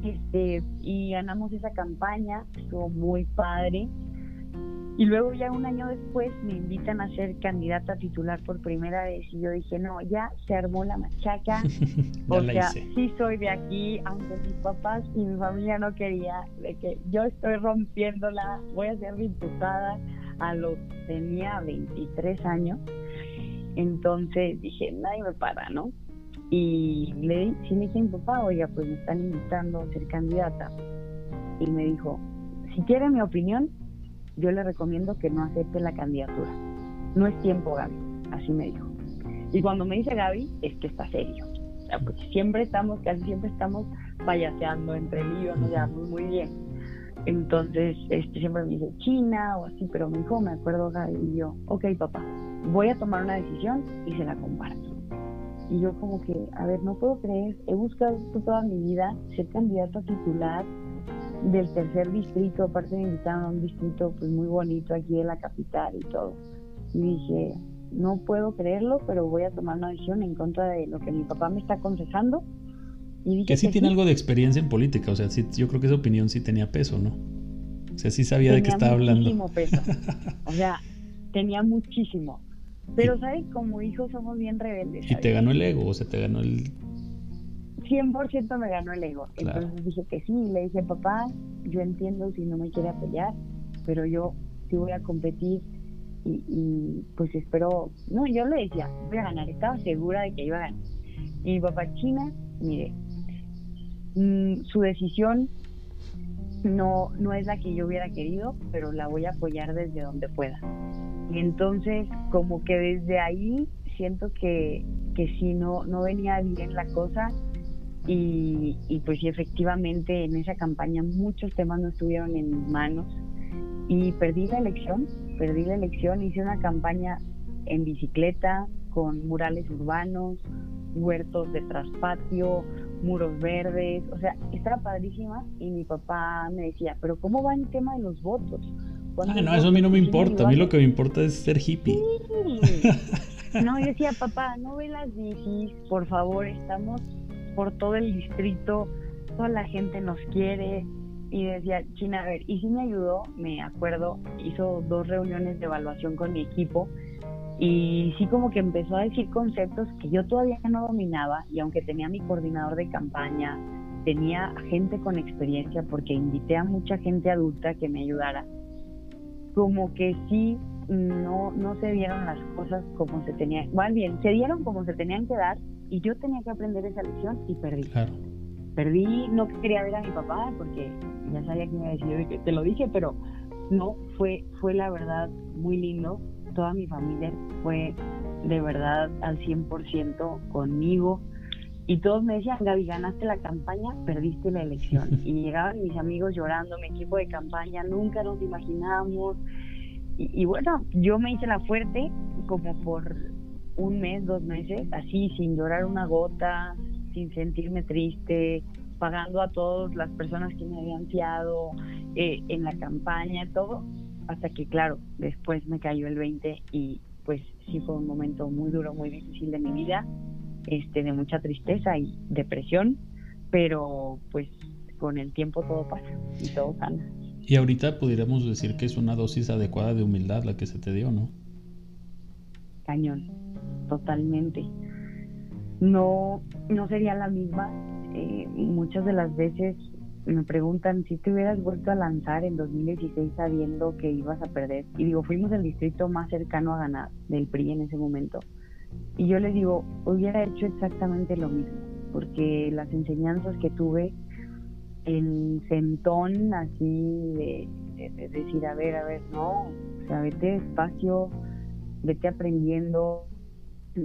Este, y ganamos esa campaña, estuvo muy padre. Y luego ya un año después me invitan a ser candidata titular por primera vez y yo dije, no, ya se armó la machaca. o sea, sí soy de aquí, aunque mis papás y mi familia no quería, de que yo estoy rompiéndola, voy a ser diputada. A los tenía 23 años. Entonces dije, nadie me para, ¿no? Y le, sí le dije a mi papá, oiga, pues me están invitando a ser candidata. Y me dijo, si quiere mi opinión, yo le recomiendo que no acepte la candidatura. No es tiempo, Gaby, así me dijo. Y cuando me dice Gaby, es que está serio. pues siempre estamos, casi siempre estamos payaseando entre líos, nos llevamos muy bien. Entonces, este, siempre me dice China o así, pero me dijo, me acuerdo Gaby, y yo, ok papá, voy a tomar una decisión y se la comparto. Y yo como que, a ver, no puedo creer, he buscado toda mi vida ser candidato a titular, del tercer distrito, aparte me invitaron a un distrito pues muy bonito aquí de la capital y todo. Y dije, no puedo creerlo, pero voy a tomar una decisión en contra de lo que mi papá me está aconsejando. Y dije que sí tiene algo de experiencia en política, o sea, sí, yo creo que esa opinión sí tenía peso, ¿no? O sea, sí sabía de qué estaba hablando. Muchísimo peso. O sea, tenía muchísimo. Pero, ¿sabes? Como hijos somos bien rebeldes. Y te ganó el ego, o sea, te ganó el 100% me ganó el ego. Entonces dije que sí, le dije, papá, yo entiendo si no me quiere apoyar, pero yo sí voy a competir y, pues espero, no, yo le decía, voy a ganar, estaba segura de que iba a ganar. Y mi papá China, mire, mm, su decisión no, no es la que yo hubiera querido, pero la voy a apoyar desde donde pueda. Y entonces, como que desde ahí siento que, que si no, no venía bien la cosa, y, pues sí, efectivamente en esa campaña muchos temas no estuvieron en mis manos y perdí la elección, perdí la elección, hice una campaña en bicicleta con murales urbanos, huertos de traspatio, muros verdes, o sea, estaba padrísima y mi papá me decía, pero ¿cómo va el tema de los votos? Ah, no, eso a mí no me importa, a mí lo que me importa es ser hippie. No, yo decía, papá, no ve las bicis, por favor, estamos por todo el distrito, toda la gente nos quiere. Y decía, China, a ver, y sí me ayudó, me acuerdo, hizo dos reuniones de evaluación con mi equipo y sí como que empezó a decir conceptos que yo todavía no dominaba y aunque tenía mi coordinador de campaña, tenía gente con experiencia porque invité a mucha gente adulta que me ayudara, como que sí no, no se dieron las cosas como se tenían, más bien, se dieron como se tenían que dar y yo tenía que aprender esa lección y perdí. Perdí, no quería ver a mi papá porque ya sabía que me iba a decir que te lo dije, pero no, fue, fue la verdad muy lindo. Toda mi familia fue de verdad al 100% conmigo. Y todos me decían, Gaby, ganaste la campaña, perdiste la elección. Y llegaban mis amigos llorando, mi equipo de campaña, nunca nos imaginábamos. Y, y bueno, yo me hice la fuerte como por un mes, dos meses, así, sin llorar una gota, sin sentirme triste, pagando a todas las personas que me habían fiado eh, en la campaña, todo, hasta que, claro, después me cayó el 20 y pues sí fue un momento muy duro, muy difícil de mi vida, este, de mucha tristeza y depresión, pero pues con el tiempo todo pasa y todo sana. Y ahorita pudiéramos decir que es una dosis adecuada de humildad la que se te dio, ¿no? Cañón totalmente. No, no sería la misma. Eh, muchas de las veces me preguntan si te hubieras vuelto a lanzar en 2016 sabiendo que ibas a perder. Y digo, fuimos el distrito más cercano a ganar del PRI en ese momento. Y yo les digo, hubiera hecho exactamente lo mismo, porque las enseñanzas que tuve, el sentón así de, de decir, a ver, a ver, no, o sea, vete despacio, vete aprendiendo,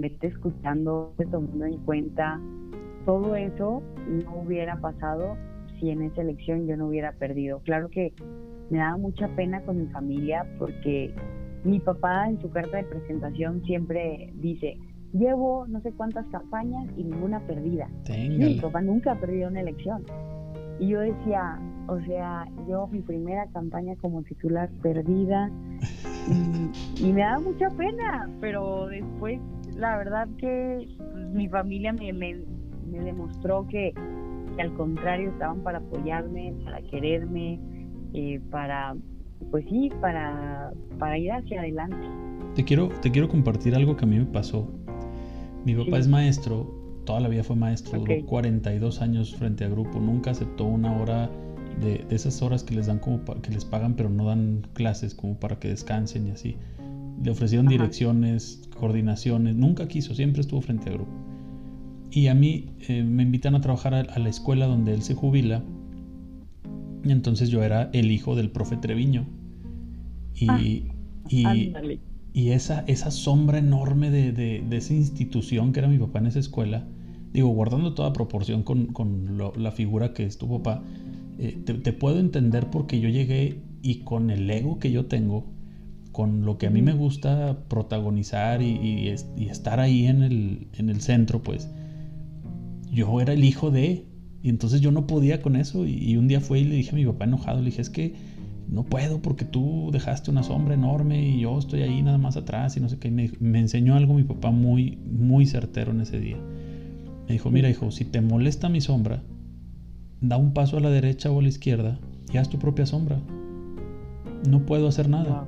vete escuchando, vete tomando en cuenta. Todo eso no hubiera pasado si en esa elección yo no hubiera perdido. Claro que me daba mucha pena con mi familia porque mi papá en su carta de presentación siempre dice, llevo no sé cuántas campañas y ninguna perdida. Mi papá nunca ha perdido una elección. Y yo decía, o sea, yo mi primera campaña como titular perdida y, me da mucha pena, pero después la verdad que pues, mi familia me, me, demostró que, al contrario estaban para apoyarme, para quererme, eh, para, pues sí, para, para ir hacia adelante. Te quiero, te quiero compartir algo que a mí me pasó. Mi papá es maestro, toda la vida fue maestro, duró 42 años frente a grupo, nunca aceptó una hora de, esas horas que les dan como que les pagan pero no dan clases como para que descansen y así. Le ofrecieron direcciones, coordinaciones, nunca quiso, siempre estuvo frente a grupo. Y a mí eh, me invitan a trabajar a, la escuela donde él se jubila. Y entonces yo era el hijo del profe Treviño. Y, ah, y, y, esa, esa sombra enorme de, de, esa institución que era mi papá en esa escuela, digo, guardando toda proporción con, con la figura que es tu papá, eh, te, puedo entender porque yo llegué y con el ego que yo tengo, con lo que a mí me gusta protagonizar y, estar ahí en el, en el, centro, pues yo era el hijo de, y entonces yo no podía con eso. Y, un día fue y le dije a mi papá enojado, le dije, es que no puedo porque tú dejaste una sombra enorme y yo estoy ahí nada más atrás y no sé qué. Me, me enseñó algo mi papá muy, muy certero en ese día. Me dijo, mira hijo, si te molesta mi sombra, da un paso a la derecha o a la izquierda y haz tu propia sombra. No puedo hacer nada.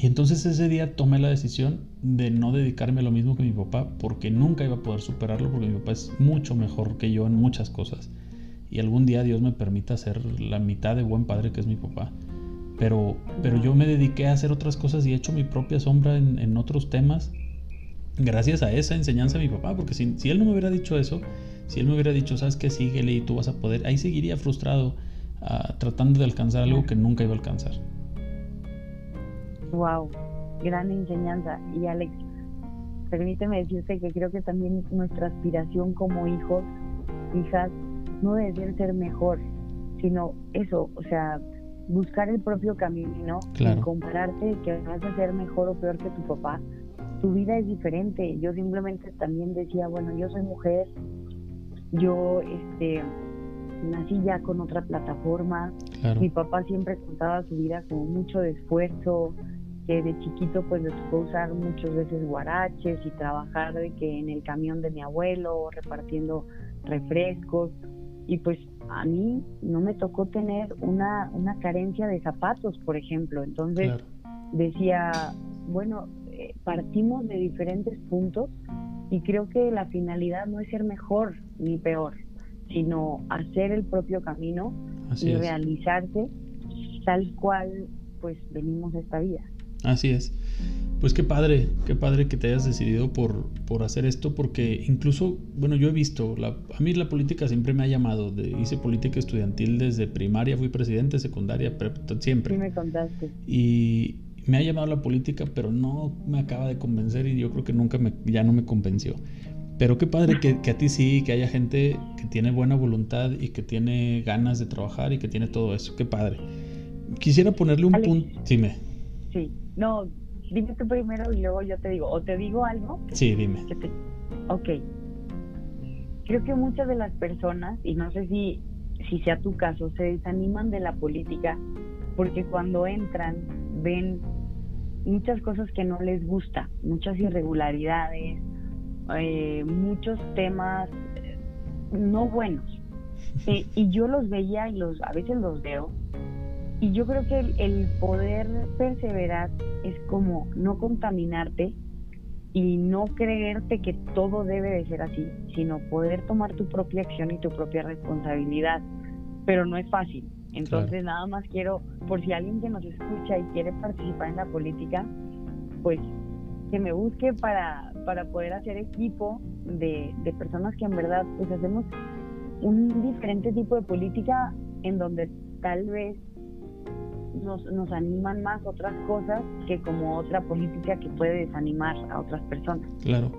Y entonces ese día tomé la decisión de no dedicarme a lo mismo que mi papá, porque nunca iba a poder superarlo, porque mi papá es mucho mejor que yo en muchas cosas. Y algún día Dios me permita ser la mitad de buen padre que es mi papá. Pero, pero yo me dediqué a hacer otras cosas y he hecho mi propia sombra en, otros temas gracias a esa enseñanza de mi papá, porque si, si él no me hubiera dicho eso, si él me hubiera dicho, sabes que síguele y tú vas a poder, ahí seguiría frustrado ah, tratando de alcanzar algo que nunca iba a alcanzar. Wow, gran enseñanza. Y Alex, permíteme decirte que creo que también nuestra aspiración como hijos, hijas, no debe ser mejor, sino eso, o sea, buscar el propio camino y compararte que vas a ser mejor o peor que tu papá. Tu vida es diferente. Yo simplemente también decía, bueno, yo soy mujer, yo este, nací ya con otra plataforma. Mi papá siempre contaba su vida con mucho de esfuerzo, que de chiquito pues le tocó usar muchas veces guaraches y trabajar de que en el camión de mi abuelo repartiendo refrescos y pues a mí no me tocó tener una, una carencia de zapatos, por ejemplo. Entonces decía, bueno, eh, partimos de diferentes puntos y creo que la finalidad no es ser mejor ni peor, sino hacer el propio camino y realizarse tal cual pues venimos a esta vida. Así es. Pues qué padre, qué padre que te hayas decidido por, por hacer esto, porque incluso, bueno, yo he visto, la, a mí la política siempre me ha llamado, de, hice política estudiantil desde primaria, fui presidente, secundaria, siempre. Sí, me contaste. Y, me ha llamado la política, pero no me acaba de convencer y yo creo que nunca me, ya no me convenció. Pero qué padre que, que, a ti sí, que haya gente que tiene buena voluntad y que tiene ganas de trabajar y que tiene todo eso. Qué padre. Quisiera ponerle un punto. Dime. Sí, no, dime tú primero y luego yo te digo. ¿O te digo algo? Sí, dime. Ok. Creo que muchas de las personas, y no sé si, si sea tu caso, se desaniman de la política porque cuando entran ven muchas cosas que no les gusta, muchas irregularidades, eh, muchos temas eh, no buenos. y yo los veía y los a veces los veo. Y yo creo que el, poder perseverar es como no contaminarte y no creerte que todo debe de ser así, sino poder tomar tu propia acción y tu propia responsabilidad. Pero no es fácil. Entonces nada más quiero, por si alguien que nos escucha y quiere participar en la política, pues que me busque para, para poder hacer equipo de, personas que en verdad pues hacemos un diferente tipo de política en donde tal vez nos, nos animan más otras cosas que como otra política que puede desanimar a otras personas. Claro.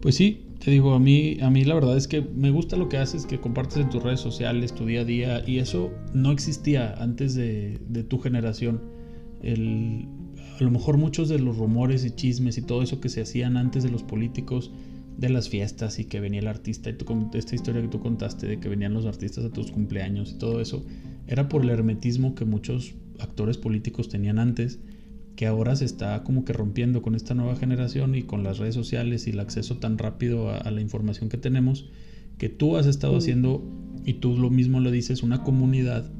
Pues sí, te digo, a mí, a mí la verdad es que me gusta lo que haces, que compartes en tus redes sociales, tu día a día, y eso no existía antes de, tu generación. a lo mejor muchos de los rumores y chismes y todo eso que se hacían antes de los políticos de las fiestas y que venía el artista y esta historia que tú contaste de que venían los artistas a tus cumpleaños y todo eso, era por el hermetismo que muchos actores políticos tenían antes, que ahora se está como que rompiendo con esta nueva generación y con las redes sociales y el acceso tan rápido a, la información que tenemos, que tú has estado haciendo, y tú lo mismo lo dices, una comunidad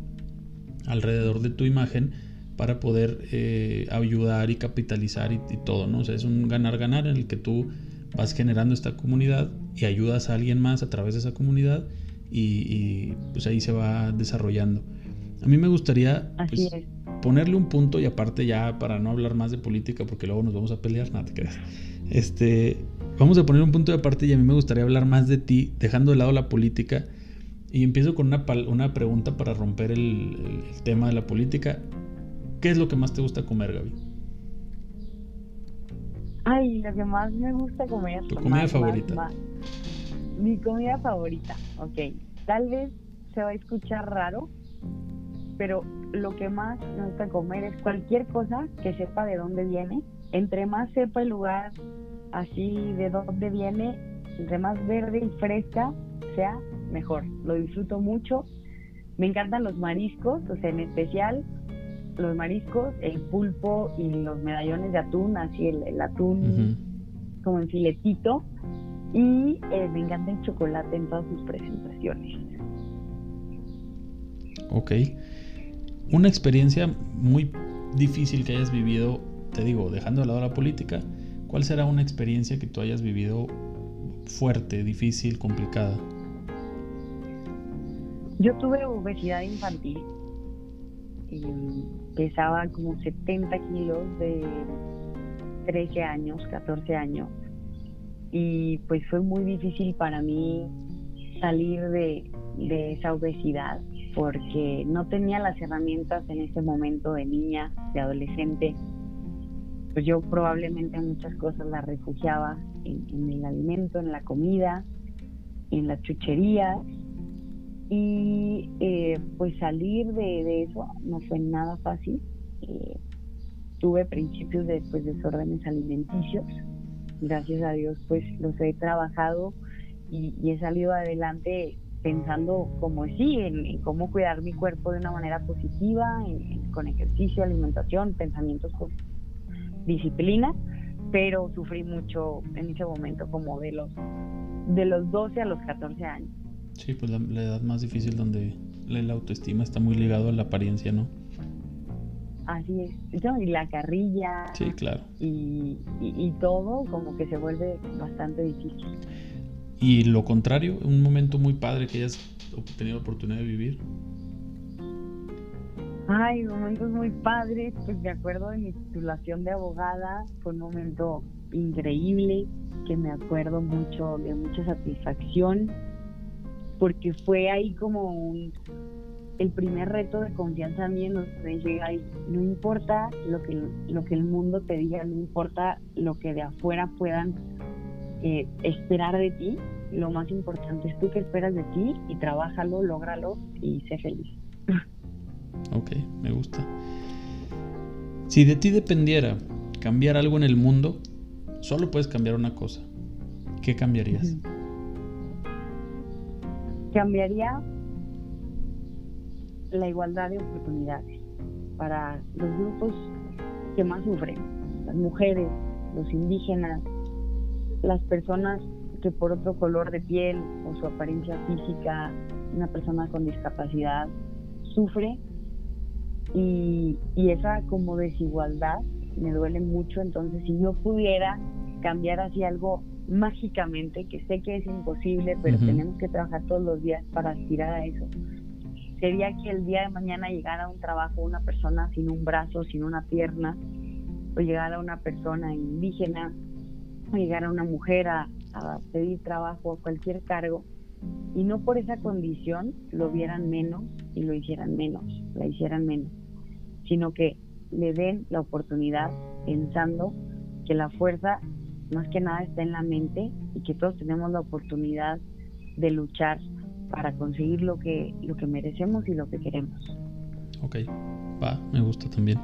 alrededor de tu imagen para poder eh, ayudar y capitalizar y, todo, ¿no? O sea, es un ganar-ganar en el que tú vas generando esta comunidad y ayudas a alguien más a través de esa comunidad y, pues ahí se va desarrollando. A mí me gustaría pues, ponerle un punto y aparte ya para no hablar más de política porque luego nos vamos a pelear, nada te creas. Este, vamos a poner un punto de aparte y a mí me gustaría hablar más de ti, dejando de lado la política. Y empiezo con una, una pregunta para romper el, tema de la política. ¿Qué es lo que más te gusta comer, Gaby? Ay, lo que más me gusta comer. ¿Tu comida favorita? Mi comida favorita, ok. Tal vez se va a escuchar raro, pero lo que más me gusta comer es cualquier cosa que sepa de dónde viene. Entre más sepa el lugar, así de dónde viene, entre más verde y fresca sea, mejor. Lo disfruto mucho. Me encantan los mariscos, o sea, en especial los mariscos, el pulpo y los medallones de atún, así el, atún como en filetito. Y eh, me encanta el chocolate en todas sus presentaciones. Ok. Una experiencia muy difícil que hayas vivido, te digo, dejando de lado la política, ¿cuál será una experiencia que tú hayas vivido fuerte, difícil, complicada? Yo tuve obesidad infantil y pesaba como 70 kilos de 13 años, 14 años. Y pues fue muy difícil para mí salir de, de esa obesidad porque no tenía las herramientas en ese momento de niña, de adolescente. Pues yo probablemente muchas cosas las refugiaba en, en el alimento, en la comida, en las chucherías y eh, pues salir de, eso no fue nada fácil. Eh, tuve principios de pues, desórdenes alimenticios. Gracias a Dios pues los he trabajado y, he salido adelante pensando como sí, en, cómo cuidar mi cuerpo de una manera positiva, con ejercicio, alimentación, pensamientos con disciplina, pero sufrí mucho en ese momento como de los de los 12 a los 14 años. Sí, pues la, edad más difícil donde la, autoestima está muy ligado a la apariencia, ¿no? Así es. y la carrilla. Sí, claro. Y, y, todo como que se vuelve bastante difícil. Y lo contrario, un momento muy padre que hayas tenido la oportunidad de vivir. Ay, momentos muy padres. Pues me acuerdo de mi titulación de abogada. Fue un momento increíble que me acuerdo mucho de mucha satisfacción porque fue ahí como el primer reto de confianza en mí en donde dije, ay, no importa lo que, lo que el mundo te diga, no importa lo que de afuera puedan eh, esperar de ti, lo más importante es tú que esperas de ti y trabájalo, lógralo y sé feliz. Ok, me gusta. Si de ti dependiera cambiar algo en el mundo, solo puedes cambiar una cosa. ¿Qué cambiarías? cambiaría la igualdad de oportunidades para los grupos que más sufren, las mujeres, los indígenas, las personas que por otro color de piel o su apariencia física, una persona con discapacidad sufre y, y esa como desigualdad me duele mucho, entonces si yo pudiera cambiar hacia algo mágicamente, que sé que es imposible, pero tenemos que trabajar todos los días para aspirar a eso. Sería que el día de mañana llegara a un trabajo una persona sin un brazo, sin una pierna, o llegara una persona indígena, o llegara una mujer a, a pedir trabajo a cualquier cargo, y no por esa condición lo vieran menos y lo hicieran menos, la hicieran menos, sino que le den la oportunidad pensando que la fuerza más que nada está en la mente y que todos tenemos la oportunidad de luchar para conseguir lo que, lo que merecemos y lo que queremos. Ok, va, me gusta también.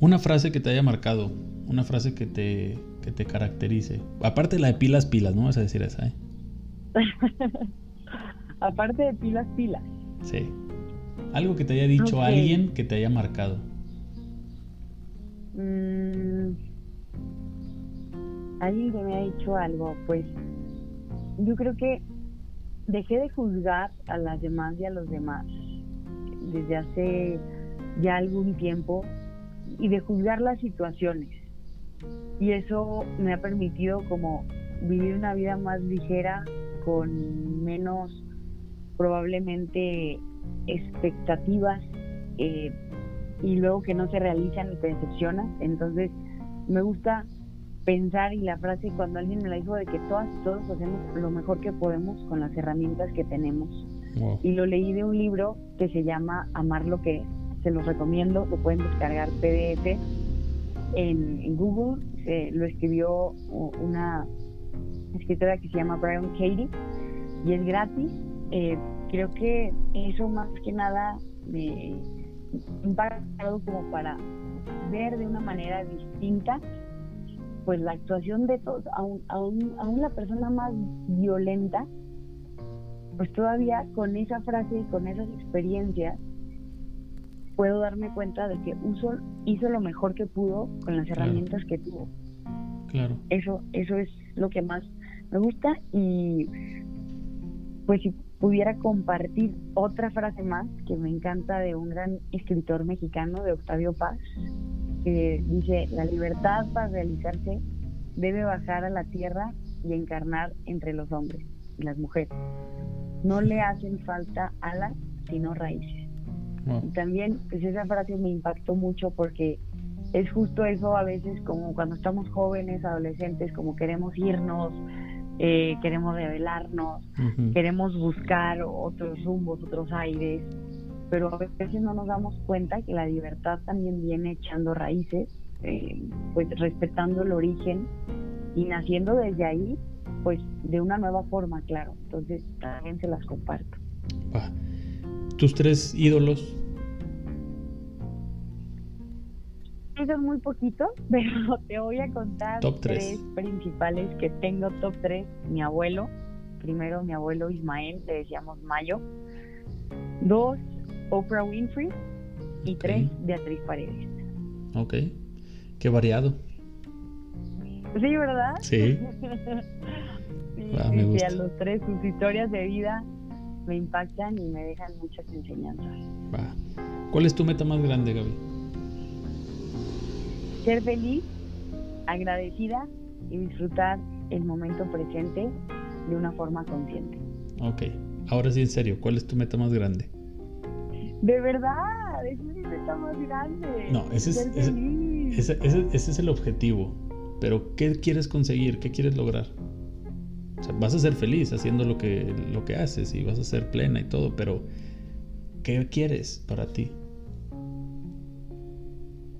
Una frase que te haya marcado, una frase que te, que te caracterice. Aparte la de pilas, pilas, no vas a decir esa, ¿eh? Aparte de pilas, pilas. Sí. Algo que te haya dicho alguien que te haya marcado. Mm, alguien que me ha dicho algo, pues yo creo que dejé de juzgar a las demás y a los demás desde hace ya algún tiempo y de juzgar las situaciones. Y eso me ha permitido como vivir una vida más ligera, con menos probablemente expectativas eh, y luego que no se realizan y te decepcionas. Entonces me gusta pensar y la frase cuando alguien me la dijo de que todas y todos hacemos lo mejor que podemos con las herramientas que tenemos. Y lo leí de un libro que se llama Amar lo que es. Se los recomiendo, lo pueden descargar PDF en, Google. lo escribió una escritora que se llama Brian Katie y es gratis. Eh, creo que eso más que nada me ha impactado como para ver de una manera distinta pues la actuación de todos, aún, aún, la persona más violenta, pues todavía con esa frase y con esas experiencias puedo darme cuenta de que uso, hizo lo mejor que pudo con las herramientas que tuvo. Claro. Eso, eso es lo que más me gusta y pues si pudiera compartir otra frase más que me encanta de un gran escritor mexicano, de Octavio Paz, que dice, la libertad para realizarse debe bajar a la tierra y encarnar entre los hombres y las mujeres. No le hacen falta alas, sino raíces. Y también, pues esa frase me impactó mucho porque es justo eso a veces como cuando estamos jóvenes, adolescentes, como queremos irnos, eh, queremos revelarnos, queremos buscar otros rumbos, otros aires, pero a veces no nos damos cuenta que la libertad también viene echando raíces, eh, pues respetando el origen y naciendo desde ahí, pues de una nueva forma, claro. Entonces también se las comparto. ¿Tus tres ídolos? son muy poquitos, pero te voy a contar tres principales que tengo top tres. Mi abuelo, primero mi abuelo Ismael, le decíamos Mayo. Dos, Oprah Winfrey. Y tres, Beatriz Paredes. Ok, qué variado. Sí, ¿verdad? Sí. Ah, me gusta. a los tres sus historias de vida me impactan y me dejan muchas enseñanzas. ¿Cuál es tu meta más grande, Gaby? Ser feliz, agradecida y disfrutar el momento presente de una forma consciente. Ok, ahora sí en serio, ¿cuál es tu meta más grande? De verdad, esa es mi meta más grande. No, ese es, ese, ese, es el objetivo. Pero, ¿qué quieres conseguir? ¿Qué quieres lograr? O sea, vas a ser feliz haciendo lo que, lo que haces y vas a ser plena y todo, pero ¿qué quieres para ti?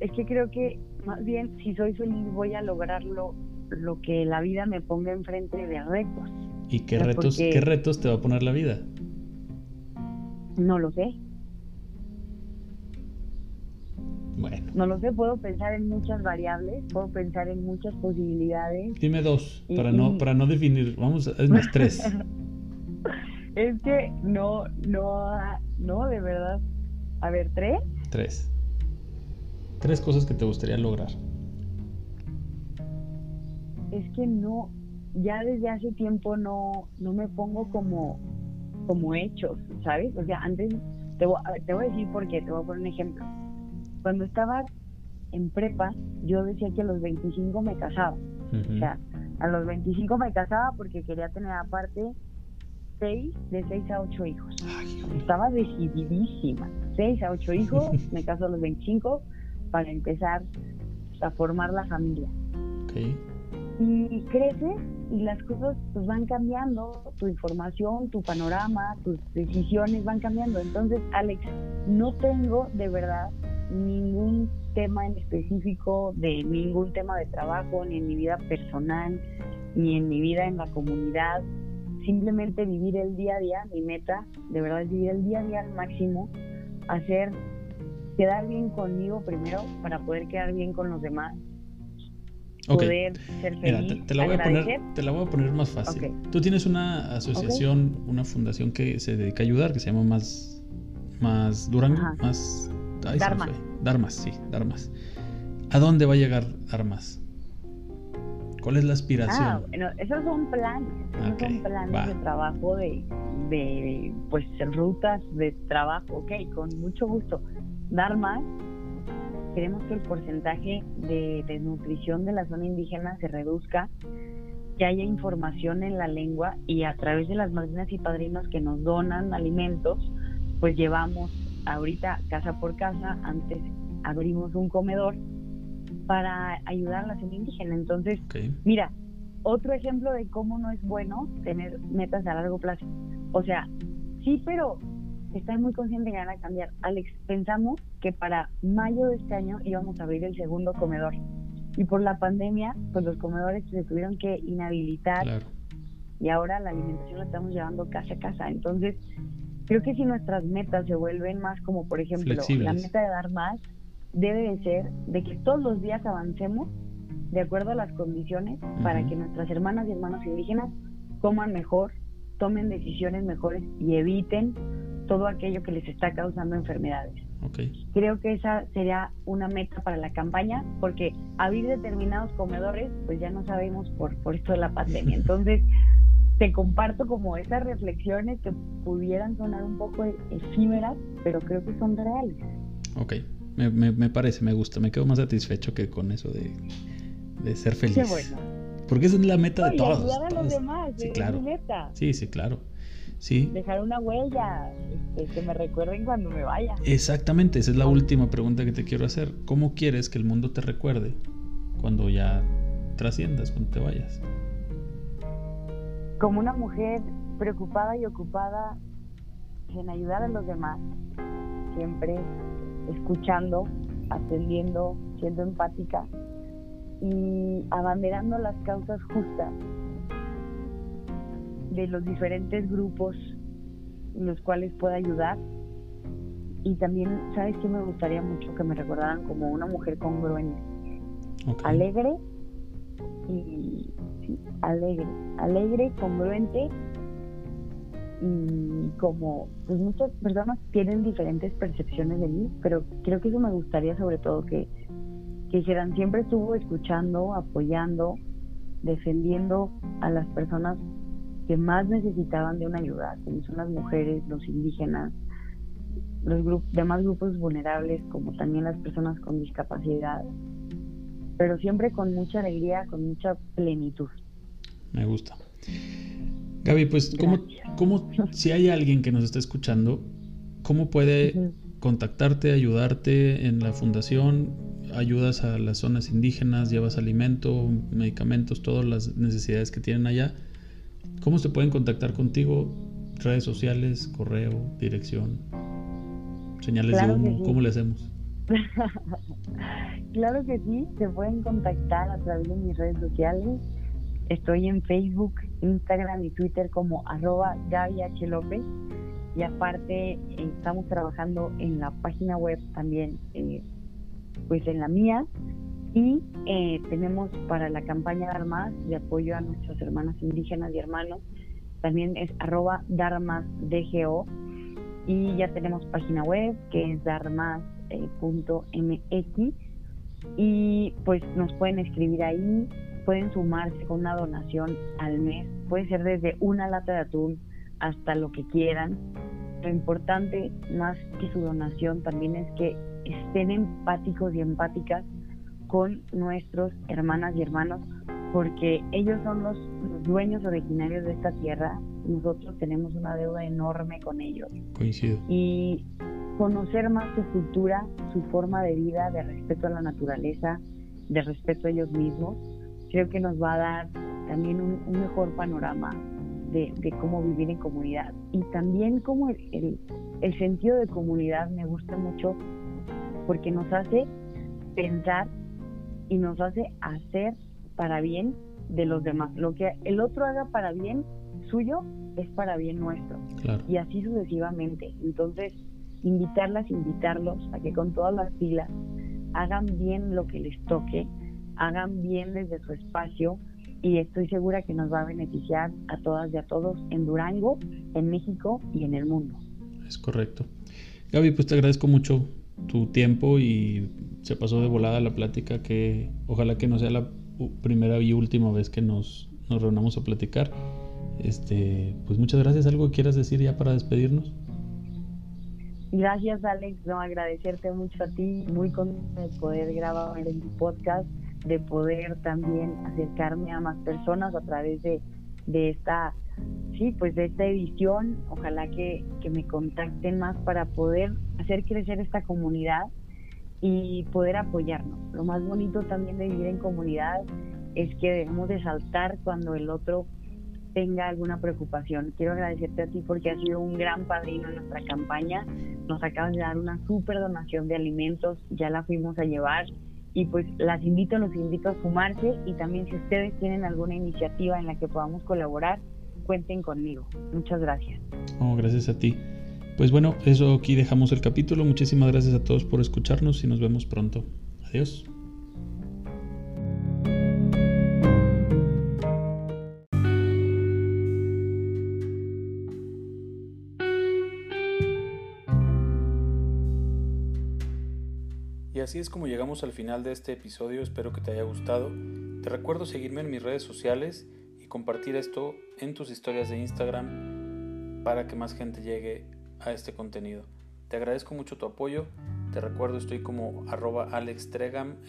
Es que creo que más bien si soy feliz voy a lograrlo lo que la vida me ponga enfrente de retos. ¿Y qué retos, qué retos te va a poner la vida? No lo sé. No lo sé, puedo pensar en muchas variables, puedo pensar en muchas posibilidades. Dime dos, para no, para no definir, vamos, es más tres. es que no, no, no, de verdad. A ver, tres. Tres. Tres cosas que te gustaría lograr. Es que no, ya desde hace tiempo no, no me pongo como, como hechos, ¿sabes? O sea, antes, te voy, te voy a decir por qué, te voy a poner un ejemplo cuando estaba en prepa, yo decía que a los 25 me casaba. O sea, a los 25 me casaba porque quería tener aparte 6, de 6 a 8 hijos. Estaba decididísima. 6 a 8 hijos, me caso a los 25 para empezar a formar la familia. Y creces y las cosas pues van cambiando, tu información, tu panorama, tus decisiones van cambiando. Entonces, Alex, no tengo de verdad ningún tema en específico de ningún tema de trabajo, ni en mi vida personal, ni en mi vida en la comunidad. Simplemente vivir el día a día, mi meta de verdad es vivir el día a día al máximo, hacer, quedar bien conmigo primero para poder quedar bien con los demás. poder ser feliz. te, la voy a poner, te la voy a poner más fácil. Tú tienes una asociación, una fundación que se dedica a ayudar, que se llama Más, más Durango, más... Darmas. Darmas, sí, Darmas. ¿A dónde va a llegar Darmas? ¿Cuál es la aspiración? Ah, bueno, esos son planes, esos son planes de trabajo de, de, pues, rutas de trabajo, ok, con mucho gusto. Darmas queremos que el porcentaje de desnutrición de la zona indígena se reduzca, que haya información en la lengua y a través de las madrinas y padrinos que nos donan alimentos, pues llevamos ahorita casa por casa, antes abrimos un comedor para ayudar a la zona indígena. Entonces, mira, otro ejemplo de cómo no es bueno tener metas a largo plazo. O sea, sí, pero estar muy consciente que van a cambiar. Alex, pensamos que para mayo de este año íbamos a abrir el segundo comedor. Y por la pandemia, pues los comedores se tuvieron que inhabilitar. Y ahora la alimentación la estamos llevando casa a casa. Entonces, creo que si nuestras metas se vuelven más como, por ejemplo, la meta de dar más, debe de ser de que todos los días avancemos de acuerdo a las condiciones para que nuestras hermanas y hermanos indígenas coman mejor, tomen decisiones mejores y eviten todo aquello que les está causando enfermedades. Creo que esa sería una meta para la campaña, porque abrir determinados comedores, pues ya no sabemos por, por esto de la pandemia. Entonces, te comparto como esas reflexiones que pudieran sonar un poco efímeras, pero creo que son reales. Ok, me, me, parece, me gusta, me quedo más satisfecho que con eso de, de ser feliz. Qué bueno. Porque esa es la meta de todos. Ayudar a los demás, sí, claro. Sí, sí, claro. Sí. Dejar una huella, este, que me recuerden cuando me vaya. Exactamente, esa es la última pregunta que te quiero hacer. ¿Cómo quieres que el mundo te recuerde cuando ya trasciendas, cuando te vayas? Como una mujer preocupada y ocupada en ayudar a los demás, siempre escuchando, atendiendo, siendo empática y abanderando las causas justas de los diferentes grupos los cuales pueda ayudar. Y también, ¿sabes qué me gustaría mucho? Que me recordaran como una mujer congruente, alegre y alegre, alegre, congruente y como pues muchas personas tienen diferentes percepciones de mí, pero creo que eso me gustaría sobre todo que, que dijeran siempre estuvo escuchando, apoyando, defendiendo a las personas que más necesitaban de una ayuda, como son las mujeres, los indígenas, los grupos, demás grupos vulnerables, como también las personas con discapacidad, pero siempre con mucha alegría, con mucha plenitud. Me gusta. Gaby, pues, ¿cómo, ¿cómo, si hay alguien que nos está escuchando, cómo puede contactarte, ayudarte en la fundación? Ayudas a las zonas indígenas, llevas alimento, medicamentos, todas las necesidades que tienen allá. ¿Cómo se pueden contactar contigo? Redes sociales, correo, dirección, señales de humo, ¿cómo le hacemos? claro que sí, se pueden contactar a través de mis redes sociales. Estoy en Facebook, Instagram y Twitter como arroba Gaby H. López. Y aparte estamos trabajando en la página web también, eh, pues en la mía, y eh, tenemos para la campaña Darmas de apoyo a nuestras hermanas indígenas y hermanos, también es arroba darmasdgo y ya tenemos página web que es darmas.mx y pues nos pueden escribir ahí, pueden sumarse con una donación al mes, puede ser desde una lata de atún hasta lo que quieran. Lo importante más que su donación también es que estén empáticos y empáticas con nuestros hermanas y hermanos, porque ellos son los, dueños originarios de esta tierra, nosotros tenemos una deuda enorme con ellos. Coincido. Y conocer más su cultura, su forma de vida, de respeto a la naturaleza, de respeto a ellos mismos, creo que nos va a dar también un, mejor panorama de, cómo vivir en comunidad. Y también como el, el sentido de comunidad me gusta mucho porque nos hace pensar y nos hace hacer para bien de los demás. Lo que el otro haga para bien suyo es para bien nuestro. Y así sucesivamente. Entonces, invitarlas, invitarlos a que con todas las pilas hagan bien lo que les toque, hagan bien desde su espacio y estoy segura que nos va a beneficiar a todas y a todos en Durango, en México y en el mundo. Es correcto. Gaby, pues te agradezco mucho tu tiempo y se pasó de volada la plática que ojalá que no sea la primera y última vez que nos, nos reunamos a platicar. Este, pues muchas gracias. ¿Algo quieras decir ya para despedirnos? Gracias Alex, no, agradecerte mucho a ti, muy contento de poder grabar en tu podcast, de poder también acercarme a más personas a través de, de esta, sí, pues de esta edición, ojalá que, que me contacten más para poder hacer crecer esta comunidad y poder apoyarnos. Lo más bonito también de vivir en comunidad es que debemos de saltar cuando el otro tenga alguna preocupación. Quiero agradecerte a ti porque has sido un gran padrino en nuestra campaña. Nos acabas de dar una súper donación de alimentos, ya la fuimos a llevar y pues las invito, los invito a sumarse y también si ustedes tienen alguna iniciativa en la que podamos colaborar, cuenten conmigo. Muchas gracias. Oh, gracias a ti. Pues bueno, eso aquí dejamos el capítulo. Muchísimas gracias a todos por escucharnos y nos vemos pronto. Adiós. Así es como llegamos al final de este episodio, espero que te haya gustado. Te recuerdo seguirme en mis redes sociales y compartir esto en tus historias de Instagram para que más gente llegue a este contenido. Te agradezco mucho tu apoyo, te recuerdo estoy como arroba Alex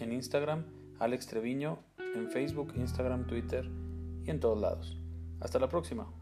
en Instagram, Alex Treviño en Facebook, Instagram, Twitter y en todos lados. Hasta la próxima.